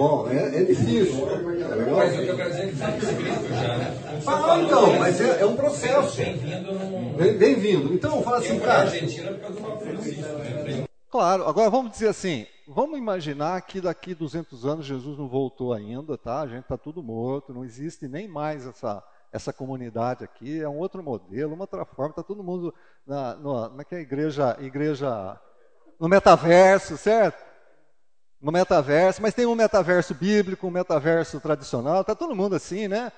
Bom? É, é difícil. Tá legal? Mas o que eu quero dizer é que está escrito já, né? Ah, falou, então, mas é, é um processo. Bem-vindo num. Bem- Bem-vindo. Então, fala assim, Eu para a cara. Argentina por causa Papa Francisco, né? Claro, agora vamos dizer assim, vamos imaginar que daqui 200 anos Jesus não voltou ainda, tá? A gente está tudo morto, não existe nem mais essa, essa comunidade aqui, é um outro modelo, uma outra forma, está todo mundo na, no, como é que é igreja, igreja no metaverso, certo? No metaverso, mas tem um metaverso bíblico, um metaverso tradicional, está todo mundo assim, né?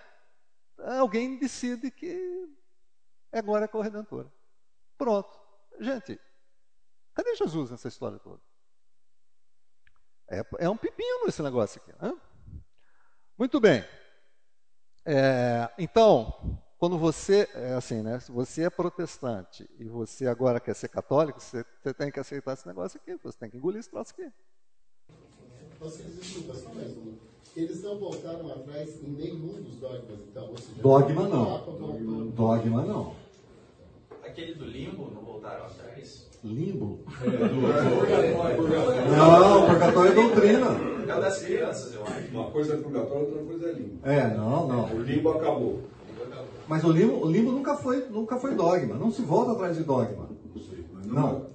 Alguém decide que agora é corredentora. Pronto. Gente, cadê Jesus nessa história toda? É, é um pepino esse negócio aqui. Né? Muito bem. É, então, quando você é assim, né? Se você é protestante e você agora quer ser católico, você, você tem que aceitar esse negócio aqui. Você tem que engolir esse troço aqui. Eles não voltaram atrás em nenhum dos dogmas, então? Seja, dogma não. Dogma não. Aquele do limbo não voltaram atrás? Limbo? É, do, purgatório. Não, purgatório é doutrina. É das crianças, eu acho. Uma coisa é purgatório, outra coisa é limbo. É, não, não. O limbo acabou. Mas o limbo, o limbo nunca, foi, nunca foi dogma. Não se volta atrás de dogma. Não sei, mas não. não.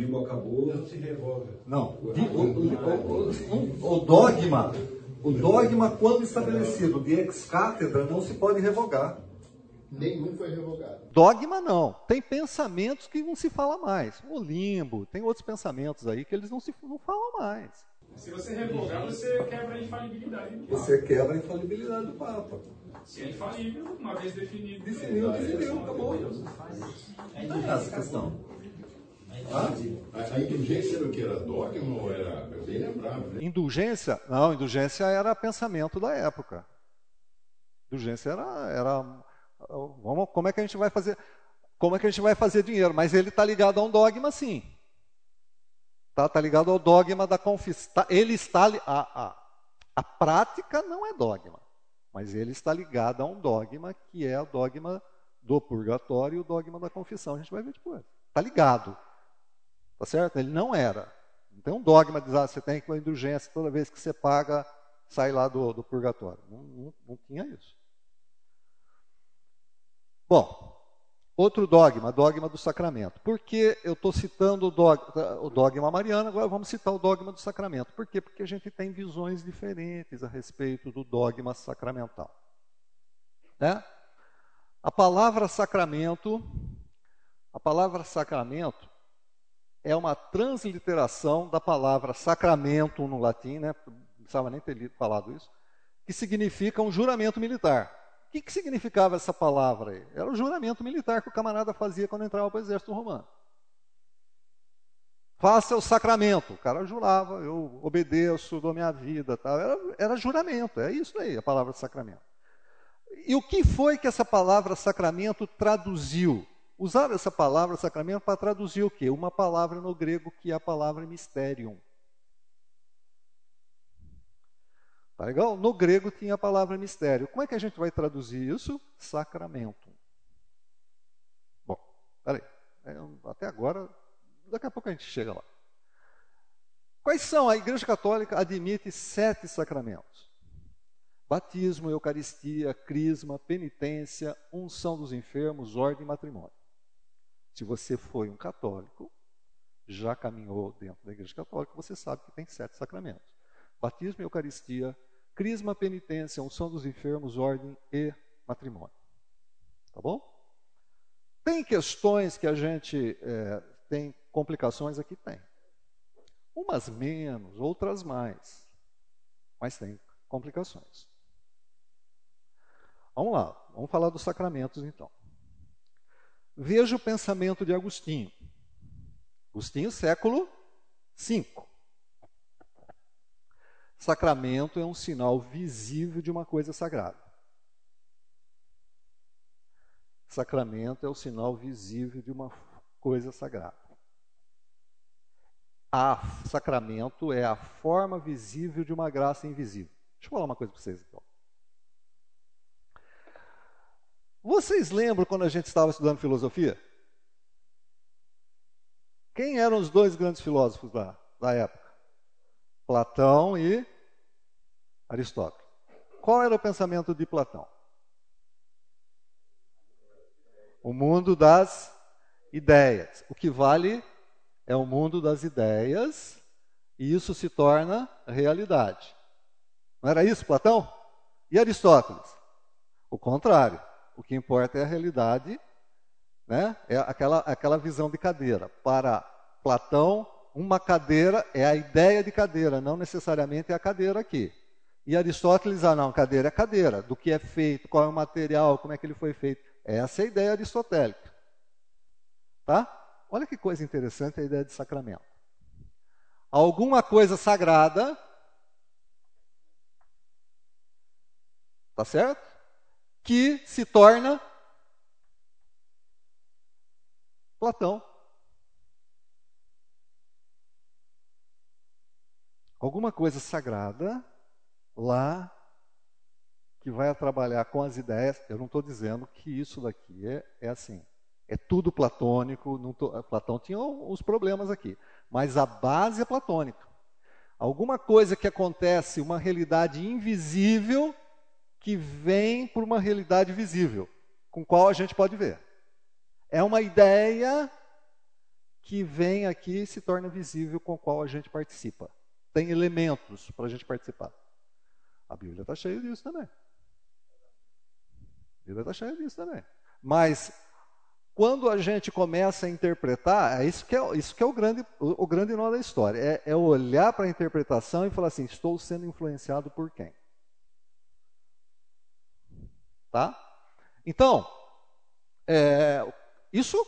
O limbo acabou. Não se revoga. Não. O, o, o, o dogma, o dogma, quando estabelecido de ex-cátedra, não se pode revogar. Nenhum foi revogado. Dogma não. Tem pensamentos que não se fala mais. O limbo, tem outros pensamentos aí que eles não se não falam mais. Se você revogar, você quebra a infalibilidade do Papa. Você quebra a infalibilidade do Papa. Se é infalível, uma vez definido. Definiu, definiu, acabou. É não é essa questão. A, a indulgência era o que? Era dogma ou era. Eu bem lembrava. Né? Indulgência? Não, indulgência era pensamento da época. Indulgência era, era Vamos, como é que a gente vai fazer? Como é que a gente vai fazer dinheiro? Mas ele está ligado a um dogma, sim. Está tá ligado ao dogma da confissão. Tá, ele está a, a, a prática não é dogma, mas ele está ligado a um dogma que é o dogma do purgatório e o dogma da confissão. A gente vai ver depois. Está ligado. Tá certo? Ele não era. Não tem um dogma de dizer ah, você tem que uma indulgência toda vez que você paga, sai lá do, do purgatório. Não, não, não tinha isso. Bom, outro dogma, dogma do sacramento. Por que eu estou citando o dogma, o dogma mariano, agora vamos citar o dogma do sacramento. Por quê? Porque a gente tem visões diferentes a respeito do dogma sacramental. Né? A palavra sacramento, a palavra sacramento é uma transliteração da palavra sacramento no latim, né? não precisava nem ter falado isso, que significa um juramento militar. O que, que significava essa palavra aí? Era o juramento militar que o camarada fazia quando entrava para o exército romano. Faça o sacramento. O cara jurava, eu obedeço, dou minha vida. Tal. Era, era juramento, é isso aí, a palavra sacramento. E o que foi que essa palavra sacramento traduziu? Usaram essa palavra sacramento para traduzir o quê? Uma palavra no grego que é a palavra mysterium. Tá legal? No grego tinha a palavra mistério. Como é que a gente vai traduzir isso? Sacramento. Bom, peraí. É, até agora, daqui a pouco a gente chega lá. Quais são? A Igreja Católica admite sete sacramentos: batismo, Eucaristia, crisma, penitência, unção dos enfermos, ordem e matrimônio. Se você foi um católico, já caminhou dentro da Igreja Católica, você sabe que tem sete sacramentos: batismo, Eucaristia, crisma, penitência, unção dos enfermos, ordem e matrimônio. Tá bom? Tem questões que a gente é, tem complicações aqui? Tem. Umas menos, outras mais. Mas tem complicações. Vamos lá, vamos falar dos sacramentos então. Veja o pensamento de Agostinho. Agostinho, século V. Sacramento é um sinal visível de uma coisa sagrada. Sacramento é o sinal visível de uma coisa sagrada. A sacramento é a forma visível de uma graça invisível. Deixa eu falar uma coisa para vocês então. Vocês lembram quando a gente estava estudando filosofia? Quem eram os dois grandes filósofos da, da época? Platão e Aristóteles. Qual era o pensamento de Platão? O mundo das ideias. O que vale é o mundo das ideias E isso se torna realidade. Não era isso, Platão? E Aristóteles? O contrário. O que importa é a realidade, né? é aquela, aquela visão de cadeira. Para Platão, uma cadeira é a ideia de cadeira, não necessariamente é a cadeira aqui. E Aristóteles, ah não, cadeira é cadeira, do que é feito, qual é o material, como é que ele foi feito. Essa é a ideia aristotélica. Tá? Olha que coisa interessante a ideia de sacramento. Alguma coisa sagrada, tá certo? Que se torna Platão. Alguma coisa sagrada lá que vai trabalhar com as ideias. Eu não estou dizendo que isso daqui é, é assim. É tudo platônico. Tô, Platão tinha uns problemas aqui. Mas a base é platônica. Alguma coisa que acontece, uma realidade invisível que vem por uma realidade visível, com qual a gente pode ver. É uma ideia que vem aqui e se torna visível com qual a gente participa. Tem elementos para a gente participar. A Bíblia está cheia disso também. A Bíblia está cheia disso também. Mas quando a gente começa a interpretar, é isso que é, isso que é o, grande, o, o grande nó da história. É, é olhar para a interpretação e falar assim: estou sendo influenciado por quem? Tá? Então, é, isso,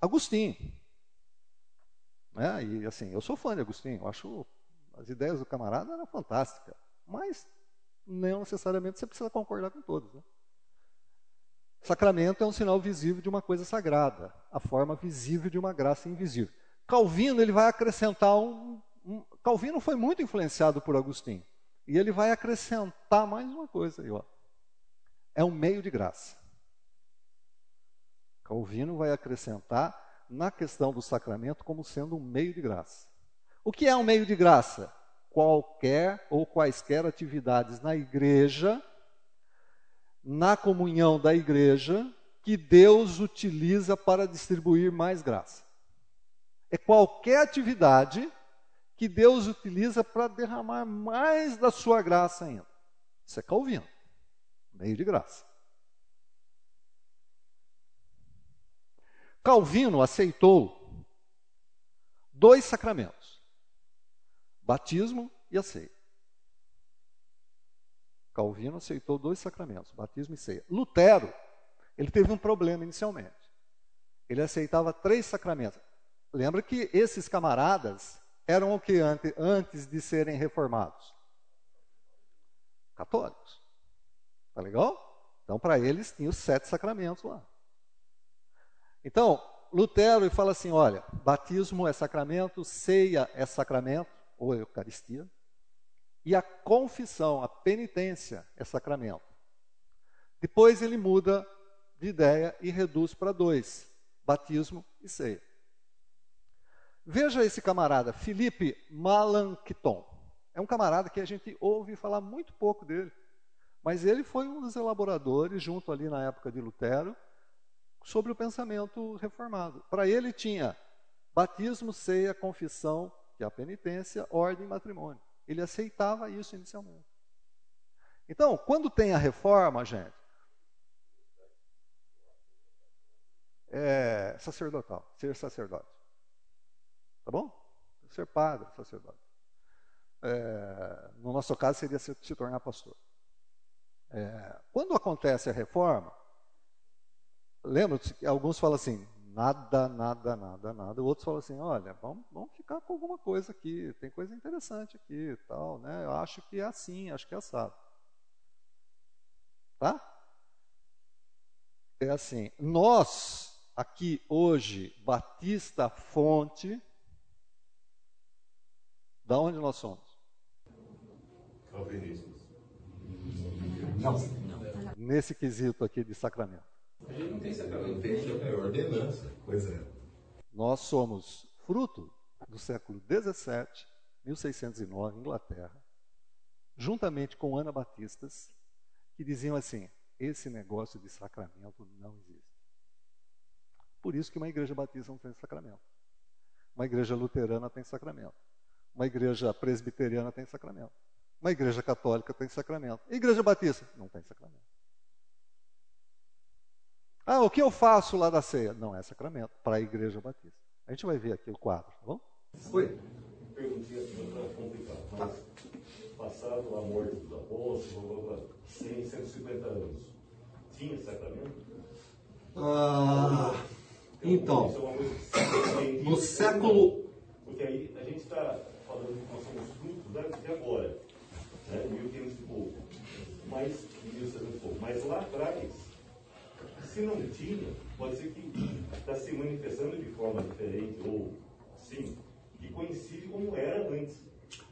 Agostinho. Né? E assim, eu sou fã de Agostinho, eu acho as ideias do camarada eram fantásticas, mas não necessariamente você precisa concordar com todas. Né? Sacramento é um sinal visível de uma coisa sagrada, a forma visível de uma graça invisível. Calvino ele vai acrescentar um, um Calvino foi muito influenciado por Agostinho e ele vai acrescentar mais uma coisa aí, ó. É um meio de graça. Calvino vai acrescentar na questão do sacramento como sendo um meio de graça. O que é um meio de graça? Qualquer ou quaisquer atividades na igreja na comunhão da igreja que Deus utiliza para distribuir mais graça. É qualquer atividade que Deus utiliza para derramar mais da sua graça ainda. Isso é Calvino, meio de graça. Calvino aceitou dois sacramentos: batismo e a ceia. Calvino aceitou dois sacramentos, batismo e ceia. Lutero, ele teve um problema inicialmente. Ele aceitava três sacramentos. Lembra que esses camaradas eram o que antes de serem reformados? Católicos. Tá legal? Então, para eles, tinha os sete sacramentos lá. Então, Lutero fala assim: olha, batismo é sacramento, ceia é sacramento, ou Eucaristia, e a confissão, a penitência é sacramento. Depois ele muda de ideia e reduz para dois: batismo e ceia. Veja esse camarada, Felipe Malanquiton. É um camarada que a gente ouve falar muito pouco dele. Mas ele foi um dos elaboradores, junto ali na época de Lutero, sobre o pensamento reformado. Para ele tinha batismo, ceia, confissão, que é a penitência, ordem e matrimônio. Ele aceitava isso inicialmente. Então, quando tem a reforma, gente, é sacerdotal, ser sacerdote. Tá bom? Ser padre, sacerdote. É, no nosso caso, seria se, se tornar pastor. É, quando acontece a reforma, lembra que alguns falam assim: nada, nada, nada, nada. O outro fala assim, olha, vamos, vamos ficar com alguma coisa aqui, tem coisa interessante aqui tal, né? Eu acho que é assim, acho que é assado. Tá? É assim, nós aqui hoje, Batista Fonte, da onde nós somos? Calvinistas. Não. Nesse quesito aqui de sacramento. A gente não tem sacramento. É ordenança. Pois é. Nós somos fruto do século XVII, 1609, Inglaterra, juntamente com Ana Batistas, que diziam assim: esse negócio de sacramento não existe. Por isso que uma igreja batista não tem sacramento. Uma igreja luterana tem sacramento. Uma igreja presbiteriana tem sacramento. Uma igreja católica tem sacramento. Igreja batista não tem sacramento. Ah, o que eu faço lá da ceia? Não é sacramento para a igreja batista. A gente vai ver aqui o quadro, tá bom? Oi. Perguntinha para complicar, mas passado a morte dos apóstolos, 100, 150 anos, tinha sacramento? Ah, então, Isso é uma coisa que se entende- no século. Porque aí a gente está falando que nós somos frutos da- de agora, né? 1500 e pouco. Mas, 1700 e pouco. Mas lá atrás, se não tinha, pode ser que está se manifestando de forma diferente, ou sim, que coincide como era antes.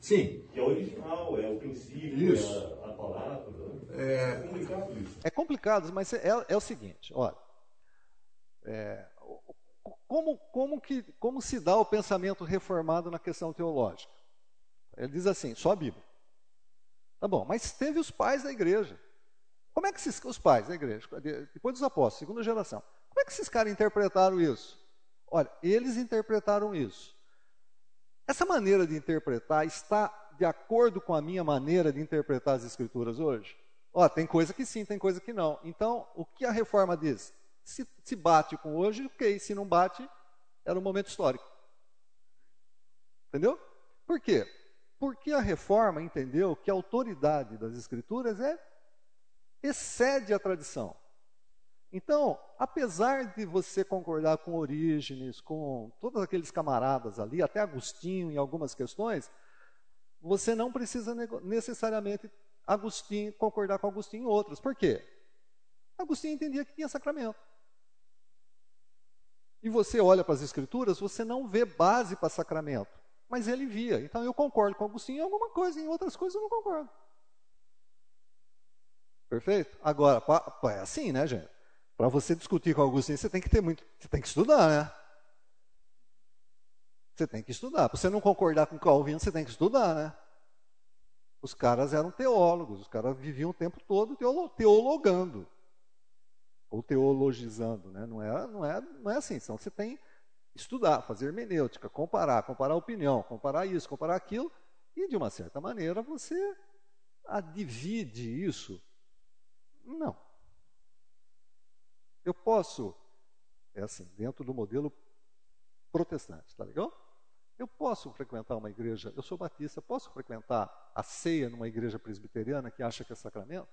Sim. Que é original, é o princípio, Isso. é a, a palavra. Né? É. complicado isso. É complicado, mas é, é o seguinte, olha. é, como, como, que, como se dá o pensamento reformado na questão teológica? Ele diz assim, só a Bíblia. Tá bom, mas teve os pais da igreja. Como é que esses, os pais da igreja, de- depois dos apóstolos, segunda geração, como é que esses caras interpretaram isso? Olha, eles interpretaram isso. Essa maneira de interpretar está de acordo com a minha maneira de interpretar as escrituras hoje? Ó, tem coisa que sim, tem coisa que não. Então, o que a reforma diz? Se, se bate com hoje, ok. Se não bate, era um momento histórico. Entendeu? Por quê? Porque a reforma entendeu que a autoridade das escrituras é excede a tradição. Então, apesar de você concordar com Orígenes, com todos aqueles camaradas ali, até Agostinho em algumas questões, você não precisa necessariamente Agostinho concordar com Agostinho em outras. Por quê? Agostinho entendia que tinha sacramento. E você olha para as escrituras, você não vê base para sacramento, mas ele via. Então eu concordo com Agostinho em alguma coisa, em outras coisas eu não concordo. Perfeito? Agora, pa- pa- é assim, né, gente? Para você discutir com Agostinho, você tem que ter muito, você tem que estudar, né? Você tem que estudar. Para você não concordar com Calvino, você tem que estudar, né? Os caras eram teólogos, os caras viviam o tempo todo teolo- teologando. Ou teologizando, né? Não é, não é, não é assim. Então você tem estudar, fazer hermenêutica, comparar, comparar opinião, comparar isso, comparar aquilo, e de uma certa maneira você divide isso. Não. Eu posso, é assim, dentro do modelo protestante, tá legal? Eu posso frequentar uma igreja, eu sou batista, posso frequentar a ceia numa igreja presbiteriana que acha que é sacramento?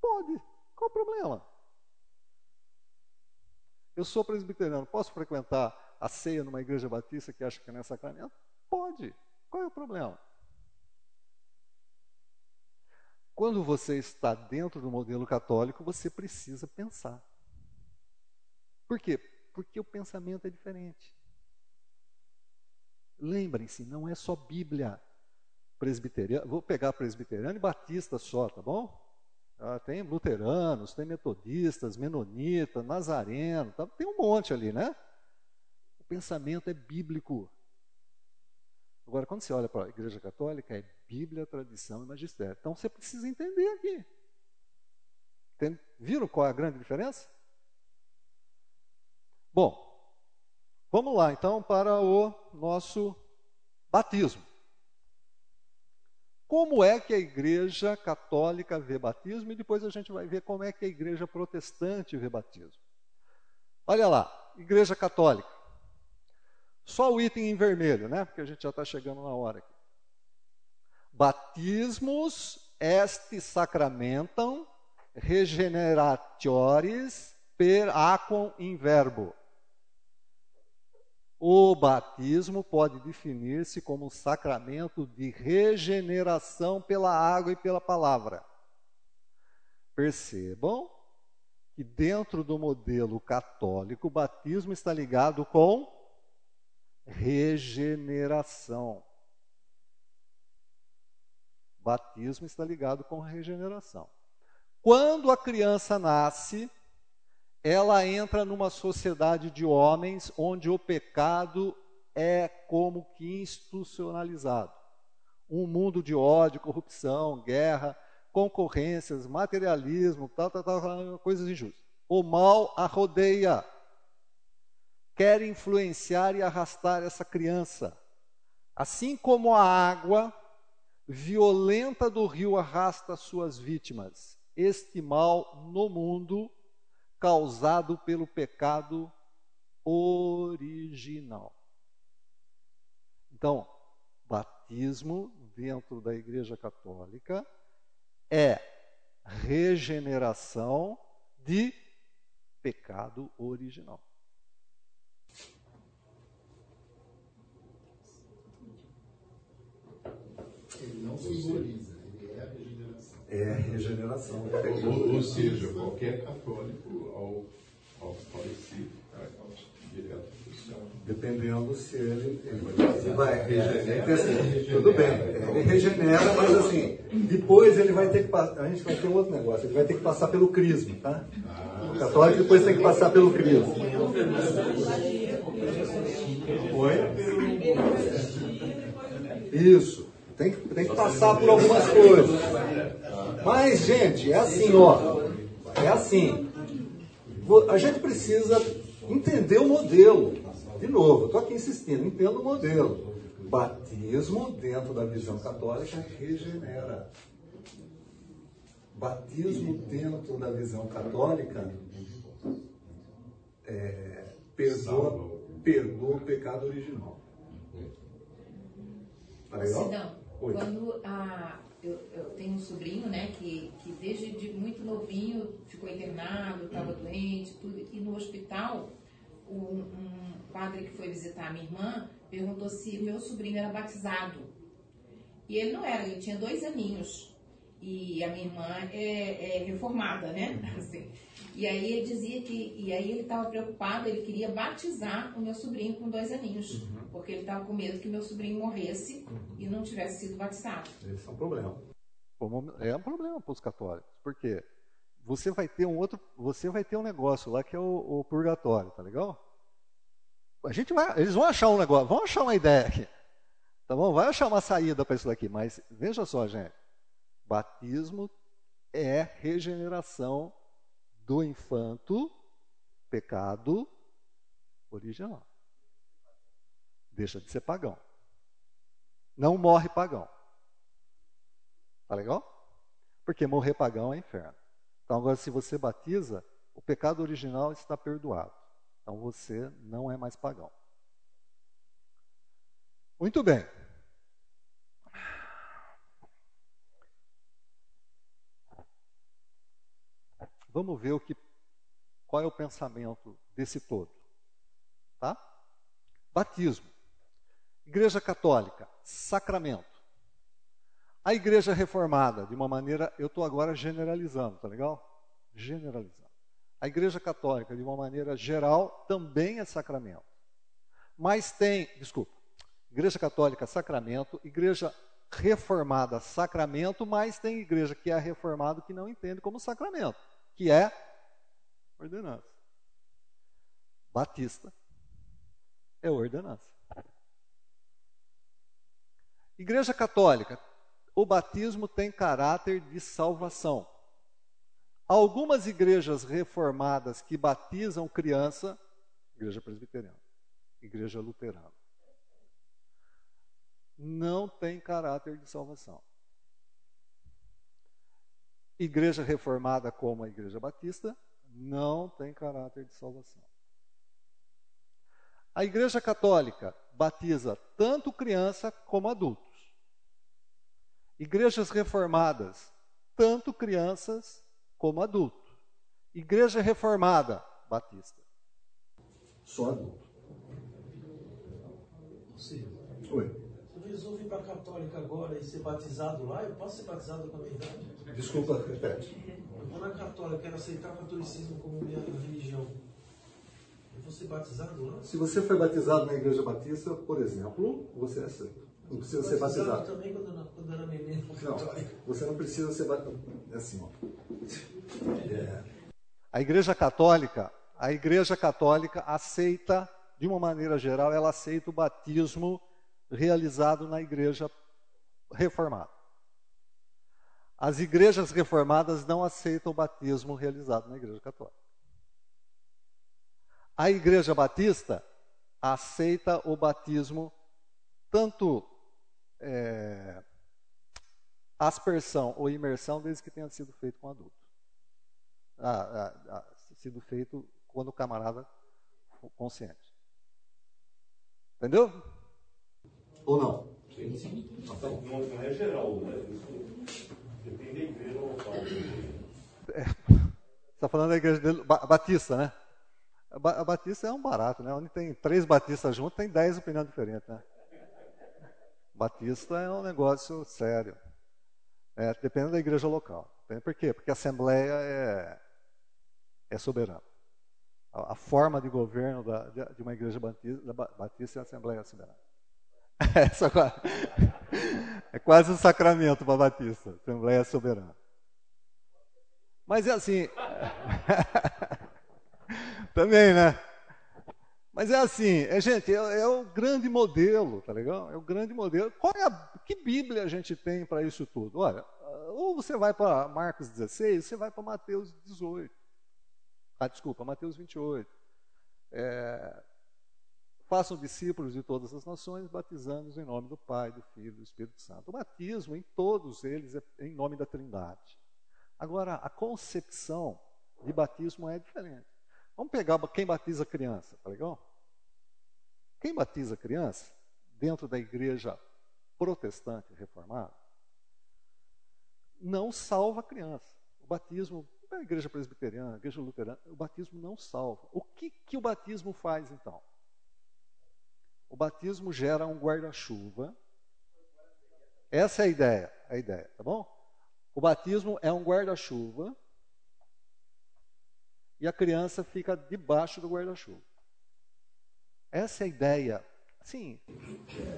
Pode. Qual o problema? Eu sou presbiteriano, posso frequentar a ceia numa igreja batista que acha que não é sacramento? Pode. Qual é o problema? Quando você está dentro do modelo católico, você precisa pensar. Por quê? Porque o pensamento é diferente. Lembrem-se, não é só Bíblia presbiteriana. Vou pegar presbiteriano e batista só, tá bom? Ah, tem luteranos, tem metodistas, menonitas, nazareno, tá? tem um monte ali, né? O pensamento é bíblico. Agora, quando você olha para a Igreja Católica, é Bíblia, tradição e magistério. Então você precisa entender aqui. Viram qual é a grande diferença? Bom, vamos lá então para o nosso batismo. Como é que a Igreja Católica vê batismo e depois a gente vai ver como é que a Igreja Protestante vê batismo. Olha lá, Igreja Católica. Só o item em vermelho, né? Porque a gente já está chegando na hora aqui. Batismos est sacramentam regeneratioris per aquam in verbo. O batismo pode definir-se como um sacramento de regeneração pela água e pela palavra. Percebam que dentro do modelo católico, o batismo está ligado com regeneração. Batismo está ligado com regeneração. Quando a criança nasce, ela entra numa sociedade de homens onde o pecado é como que institucionalizado. Um mundo de ódio, corrupção, guerra, concorrências, materialismo, tal, tal, tal, coisas injustas. O mal a rodeia. Quer influenciar e arrastar essa criança. Assim como a água violenta do rio arrasta suas vítimas, este mal no mundo causado pelo pecado original. Então, batismo dentro da Igreja Católica é regeneração de pecado original. Ele não simboliza, regeneração. É a regeneração. Ou, ou seja, qualquer católico, ao, ao falecer, direto para o céu. Dependendo se ele, ele vai regenerar. Assim, tudo bem, ele regenera, mas assim, depois ele vai ter que passar. A gente vai ter um outro negócio, ele vai ter que passar pelo crisma, tá? O católico depois tem que passar pelo crisma. Oi? Isso. Tem que, tem que passar por algumas coisas. Mas, gente, é assim, ó. É assim. A gente precisa entender o modelo. De novo, estou aqui insistindo, entenda o modelo. Batismo, dentro da visão católica, regenera. Batismo dentro da visão católica é, perdoa, perdoa o pecado original. Tá legal? Quando a, eu, eu, tenho um sobrinho, né, que, que desde de muito novinho ficou internado, estava doente, tudo, e no hospital, um, um padre que foi visitar a minha irmã perguntou se meu sobrinho era batizado. E ele não era, ele tinha dois aninhos. E a minha irmã é, é reformada, né? Assim. E aí ele dizia que, e aí ele estava preocupado, ele queria batizar o meu sobrinho com dois aninhos, uhum. porque ele estava com medo que meu sobrinho morresse uhum. e não tivesse sido batizado. Esse é um problema. É um problema para os católicos, porque você vai ter um outro, você vai ter um negócio lá que é o, o purgatório, tá legal? A gente vai, eles vão achar um negócio, vão achar uma ideia aqui, tá bom? Vai achar uma saída para isso daqui, mas veja só, gente, batismo é regeneração do infanto pecado original. Deixa de ser pagão. Não morre pagão. Tá legal? Porque morrer pagão é inferno. Então, agora, se você batiza, o pecado original está perdoado. Então, você não é mais pagão. Muito bem. Vamos ver o que, qual é o pensamento desse todo. Tá? Batismo. Igreja Católica, sacramento. A Igreja Reformada, de uma maneira, eu estou agora generalizando, tá legal? Generalizando. A Igreja Católica, de uma maneira geral, também é sacramento. Mas tem, desculpa, Igreja Católica, sacramento, Igreja Reformada, sacramento, mas tem igreja que é reformada que não entende como sacramento que é ordenança. Batista é ordenança. Igreja Católica, o batismo tem caráter de salvação. Algumas igrejas reformadas que batizam criança, igreja presbiteriana, igreja luterana, não tem caráter de salvação. Igreja reformada como a Igreja Batista não tem caráter de salvação. A Igreja Católica batiza tanto criança como adultos. Igrejas reformadas, tanto crianças como adultos. Igreja reformada, batista. Só adulto. Sim. Oi resolvo ir para a católica agora e ser batizado lá, eu posso ser batizado com a minha idade? Desculpa, repete. Eu vou na católica, quero aceitar o catolicismo como minha religião. Eu vou ser batizado lá? Se você foi batizado na igreja batista, por exemplo, você é aceito. Não precisa ser batizado. também quando, eu, quando era menino. Não, você não precisa ser batizado. É assim, ó. É. A igreja católica, a igreja católica aceita, de uma maneira geral, ela aceita o batismo realizado na igreja reformada. As igrejas reformadas não aceitam o batismo realizado na igreja católica. A igreja batista aceita o batismo tanto é, aspersão ou imersão, desde que tenha sido feito com adulto. Ah, ah, ah, sido feito quando o camarada consciente. Entendeu? Ou não? Sim, sim. Então, não, não é geral, né? Isso depende da igreja local. É, você está falando da igreja de, Batista, né? A Batista é um barato, né? Onde tem três batistas juntos, tem dez opiniões diferentes, né? Batista é um negócio sério. É, depende da igreja local. Por quê? Porque a Assembleia é, é soberana. A, a, forma de governo da, de, uma igreja batista, batista é a Assembleia soberana. Essa é quase um sacramento para Batista, Assembleia soberana. Mas é assim. Também, né? Mas é assim, é, gente, é, é, o grande modelo, tá legal? É o grande modelo. Qual é a, que Bíblia a gente tem para isso tudo? Olha, ou você vai para Marcos 16, você vai para Mateus 18. Ah, desculpa, Mateus 28. É, façam discípulos de todas as nações, batizando-os em nome do Pai, do Filho e do Espírito Santo. O batismo em todos eles é em nome da Trindade. Agora, a concepção de batismo é diferente. Vamos pegar quem batiza criança, tá legal? Quem batiza criança, dentro da igreja protestante reformada, não salva a criança. O batismo, a igreja presbiteriana, a igreja luterana, o batismo não salva. O que, que o batismo faz então? O batismo gera um guarda-chuva. Essa é a ideia, a ideia, tá bom? O batismo é um guarda-chuva e a criança fica debaixo do guarda-chuva. Essa é a ideia. Sim.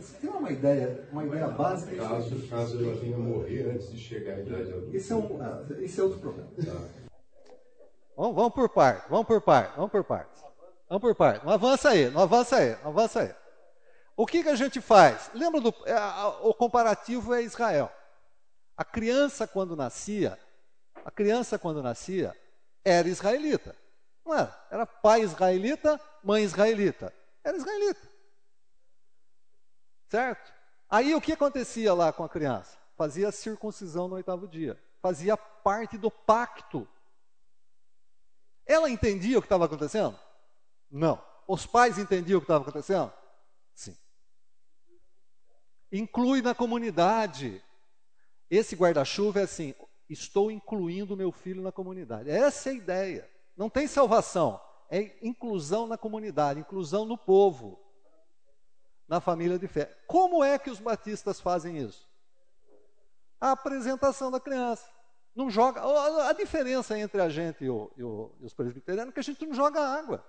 Você tem uma ideia, uma ideia básica? Caso, caso ela venha morrer antes de chegar à idade adulta. Esse é, um, ah, esse é outro problema. Tá. Vamos, vamos por parte, vamos por parte, vamos por partes. Vamos por parte. Não avança aí, não avança aí, não avança aí. O que, que a gente faz? Lembra do é, o comparativo é Israel. A criança quando nascia, a criança quando nascia, era israelita. Não era. Era pai israelita, mãe israelita. Era israelita. Certo? Aí o que acontecia lá com a criança? Fazia circuncisão no oitavo dia. Fazia parte do pacto. Ela entendia o que estava acontecendo? Não. Os pais entendiam o que estava acontecendo? Sim. Inclui na comunidade. Esse guarda-chuva é assim: estou incluindo meu filho na comunidade. Essa é a ideia. Não tem salvação, é inclusão na comunidade, inclusão no povo, na família de fé. Como é que os batistas fazem isso? A apresentação da criança. Não joga. A diferença entre a gente e, o, e, o, e os presbiterianos é que a gente não joga água.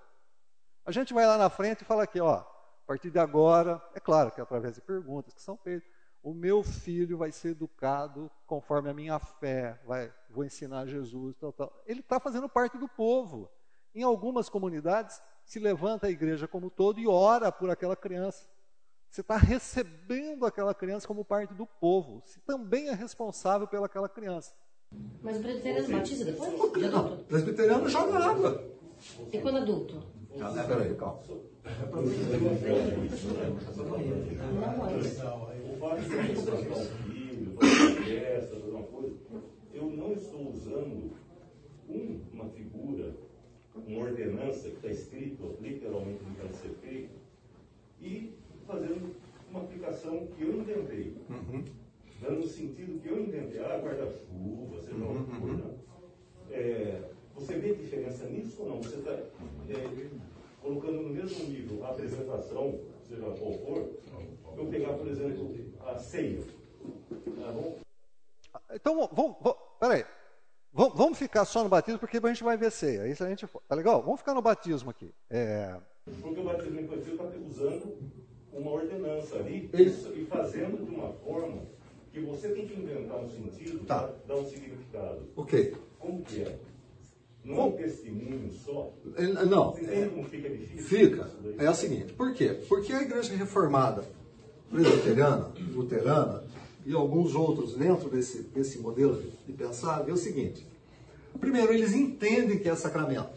A gente vai lá na frente e fala aqui, ó, partir de agora, é claro que é através de perguntas que são feitas, o meu filho vai ser educado conforme a minha fé, vai, vou ensinar Jesus, tal, tal. Ele está fazendo parte do povo. Em algumas comunidades, se levanta a igreja como todo e ora por aquela criança. Você está recebendo aquela criança como parte do povo. Você também é responsável pelaquela criança. Mas o presbiteriano batiza depois? Não, o presbiteriano joga água. E quando adulto? Ah, peraí, calma. Eu não estou usando uma figura, uma ordenança que está escrito literalmente no que ser feito e fazendo uma aplicação que eu inventei. Uhum. Dando o sentido que eu inventei. Ah, guarda-chuva, seja uhum. uma coisa. É, você vê diferença nisso ou não? Você está é, colocando no mesmo nível a apresentação, seja qual for, eu pegar, por exemplo, a ceia. Tá bom? Então, vamos, vamos, peraí. Vamos ficar só no batismo, porque a gente vai ver ceia. Isso a gente, tá legal? Vamos ficar no batismo aqui. É... Porque o batismo infantil está usando uma ordenança ali Isso. e fazendo de uma forma que você tem que inventar um sentido tá. para dar um significado. Ok. Como que é? Não é um testemunho só? É, não. Você entende como fica difícil? Fica. É o seguinte, por quê? Porque a igreja reformada, presbiteriana, luterana e alguns outros dentro desse, desse modelo de pensar é o seguinte. Primeiro, eles entendem que é sacramento.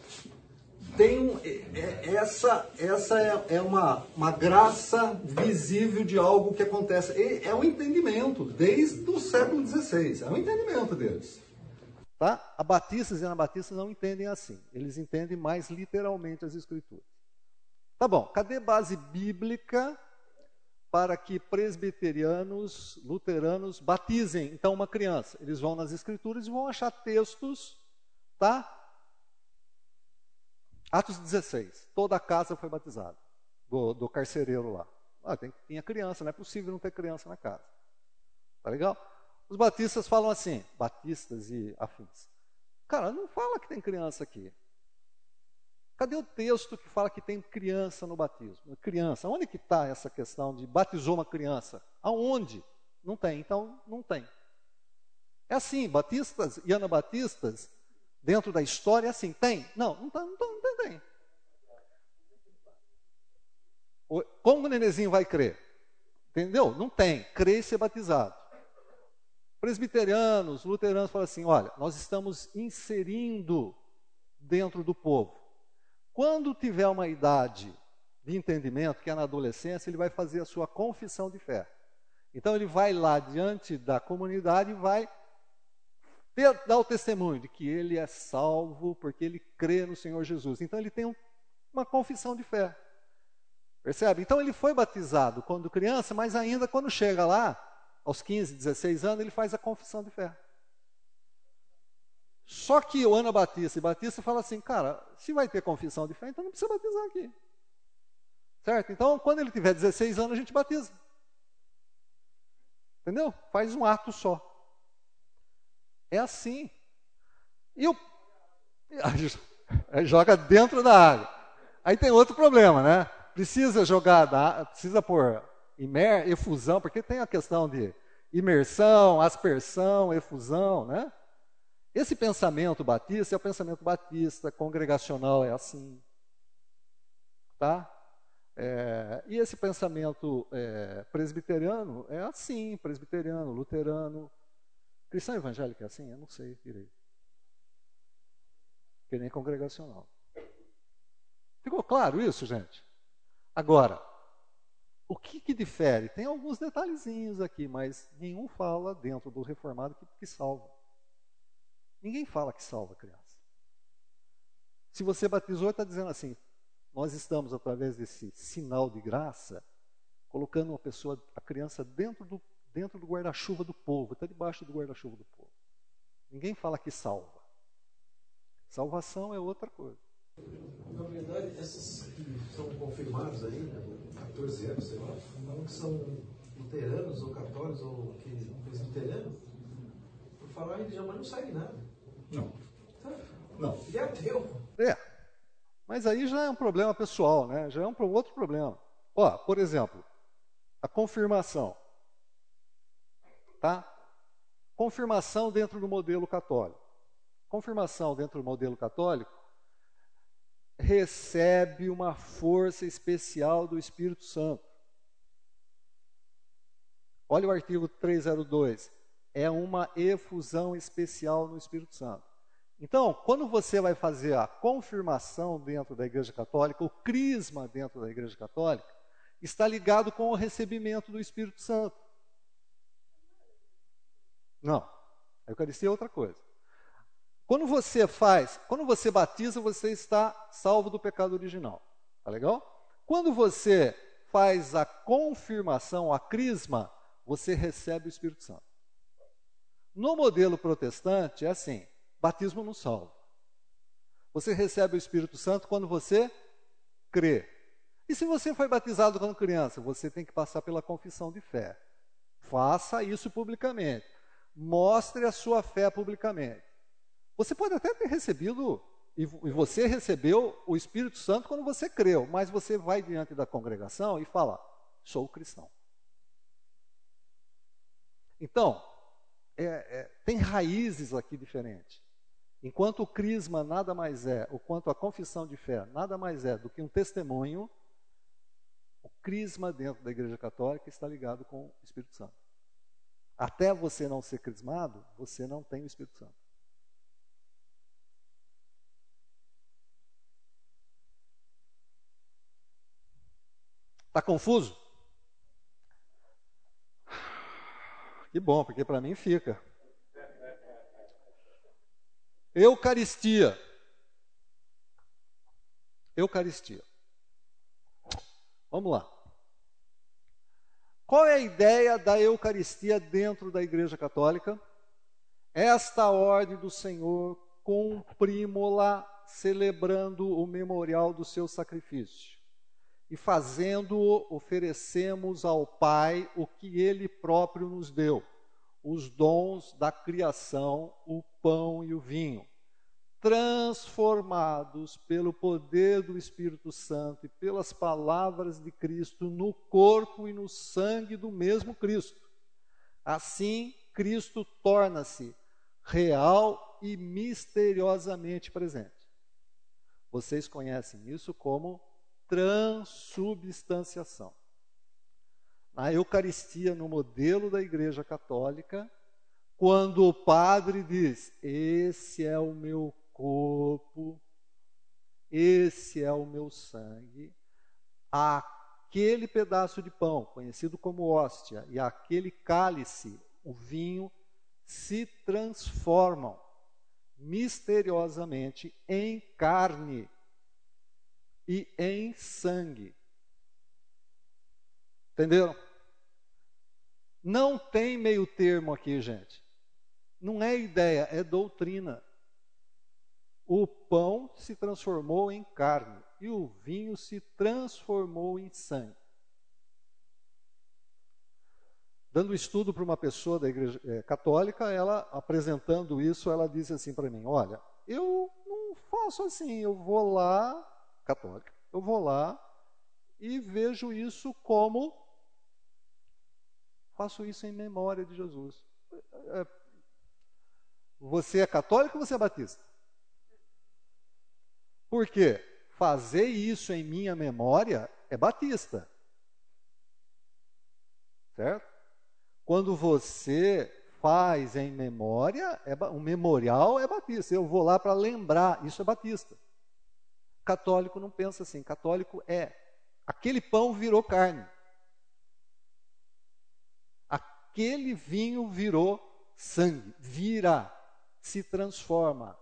tem um, é- é- essa essa é, é uma, uma graça visível de algo que acontece. É, é um entendimento desde o século XVI. É um entendimento deles. Tá? Abatistas e anabatistas não entendem assim. Eles entendem mais literalmente as escrituras. Tá bom, cadê base bíblica para que presbiterianos, luteranos batizem então uma criança? Eles vão nas escrituras e vão achar textos, tá? Atos 16, toda a casa foi batizada, do, do carcereiro lá. Ah, tem, tinha criança, não é possível não ter criança na casa. Tá legal? Os batistas falam assim, batistas e afins. Cara, não fala que tem criança aqui. Cadê o texto que fala que tem criança no batismo? Criança, onde que está essa questão de batizou uma criança? Aonde? Não tem, então não tem. É assim, batistas e anabatistas, dentro da história, é assim, tem? Não, não, tá, não, tá, não tem. Como o nenenzinho vai crer? Entendeu? Não tem. Crer e ser batizado. Presbiterianos, luteranos falam assim: olha, nós estamos inserindo dentro do povo. Quando tiver uma idade de entendimento, que é na adolescência, ele vai fazer a sua confissão de fé. Então ele vai lá diante da comunidade e vai ter- dar o testemunho de que ele é salvo porque ele crê no Senhor Jesus. Então ele tem um- uma confissão de fé. Percebe? Então ele foi batizado quando criança, mas ainda quando chega lá, aos 15, 16 anos, ele faz a confissão de fé. Só que o Anabatista e Batista fala assim, cara, se vai ter confissão de fé, então não precisa batizar aqui. Certo? Então, quando ele tiver 16 anos, a gente batiza. Entendeu? Faz um ato só. É assim. E o. Joga dentro da água. Aí tem outro problema, né? Precisa jogar, da, precisa pôr imer, efusão, porque tem a questão de imersão, aspersão, efusão, né? Esse pensamento batista é o pensamento batista, congregacional é assim. Tá? É, e esse pensamento é, presbiteriano é assim, presbiteriano, luterano. Cristão evangélico é assim? Eu não sei direito. Que nem congregacional. Ficou claro isso, gente? Agora, o que, que difere? Tem alguns detalhezinhos aqui, mas nenhum fala dentro do reformado que, que salva. Ninguém fala que salva a criança. Se você batizou, está dizendo assim: nós estamos, através desse sinal de graça, colocando uma pessoa, a criança, dentro do, dentro do guarda-chuva do povo, está debaixo do guarda-chuva do povo. Ninguém fala que salva. Salvação é outra coisa. Na verdade, esses que são confirmados aí, né, 14 anos, sei lá, falam que são luteranos ou católicos ou que presbiterianos, por falar em religião, mas não segue nada. Não. Não. Ele é ateu. É. Mas aí já é um problema pessoal, né? Já é um outro problema. Ó, por exemplo, a confirmação. Tá? Confirmação dentro do modelo católico. Confirmação dentro do modelo católico recebe uma força especial do Espírito Santo. Olha o artigo 302. É uma efusão especial no Espírito Santo. Então, quando você vai fazer a confirmação dentro da Igreja Católica, o crisma dentro da Igreja Católica, está ligado com o recebimento do Espírito Santo. Não. A Eucaristia é outra coisa. Quando você faz, quando você batiza, você está salvo do pecado original. Tá legal? Quando você faz a confirmação, a crisma, você recebe o Espírito Santo. No modelo protestante é assim: batismo não salva. Você recebe o Espírito Santo quando você crê. E se você foi batizado quando criança, você tem que passar pela confissão de fé. Faça isso publicamente. Mostre a sua fé publicamente. Você pode até ter recebido, e vo- você recebeu o Espírito Santo quando você creu, mas você vai diante da congregação e fala: sou cristão. Então, é, é, tem raízes aqui diferentes. Enquanto o crisma nada mais é, ou quanto a confissão de fé nada mais é do que um testemunho, o crisma dentro da Igreja Católica está ligado com o Espírito Santo. Até você não ser crismado, você não tem o Espírito Santo. Está confuso? Que bom, porque para mim fica. Eucaristia. Eucaristia. Vamos lá. Qual é a ideia da Eucaristia dentro da Igreja Católica? Esta ordem do Senhor cumprimos-la celebrando o memorial do seu sacrifício. E fazendo-o, oferecemos ao Pai o que ele próprio nos deu, os dons da criação, o pão e o vinho, transformados pelo poder do Espírito Santo e pelas palavras de Cristo no corpo e no sangue do mesmo Cristo. Assim, Cristo torna-se real e misteriosamente presente. Vocês conhecem isso como transubstanciação. Na Eucaristia, no modelo da Igreja Católica, quando o padre diz: Esse é o meu corpo, esse é o meu sangue, aquele pedaço de pão, conhecido como hóstia, e aquele cálice, o vinho, se transformam misteriosamente em carne e em sangue. Entenderam? Não tem meio termo aqui, gente. Não é ideia, é doutrina. O pão se transformou em carne e o vinho se transformou em sangue. Dando estudo para uma pessoa da igreja é, católica, ela apresentando isso, ela disse assim para mim: Olha, eu não faço assim, eu vou lá, católica, eu vou lá e vejo isso como faço isso em memória de Jesus. É, você é católico ou você é batista? Por quê? Fazer isso em minha memória é batista. Certo? Quando você faz em memória, é, um memorial é batista. Eu vou lá para lembrar, isso é batista. Católico não pensa assim. Católico é aquele pão virou carne. Aquele vinho virou sangue. Vira, se transforma.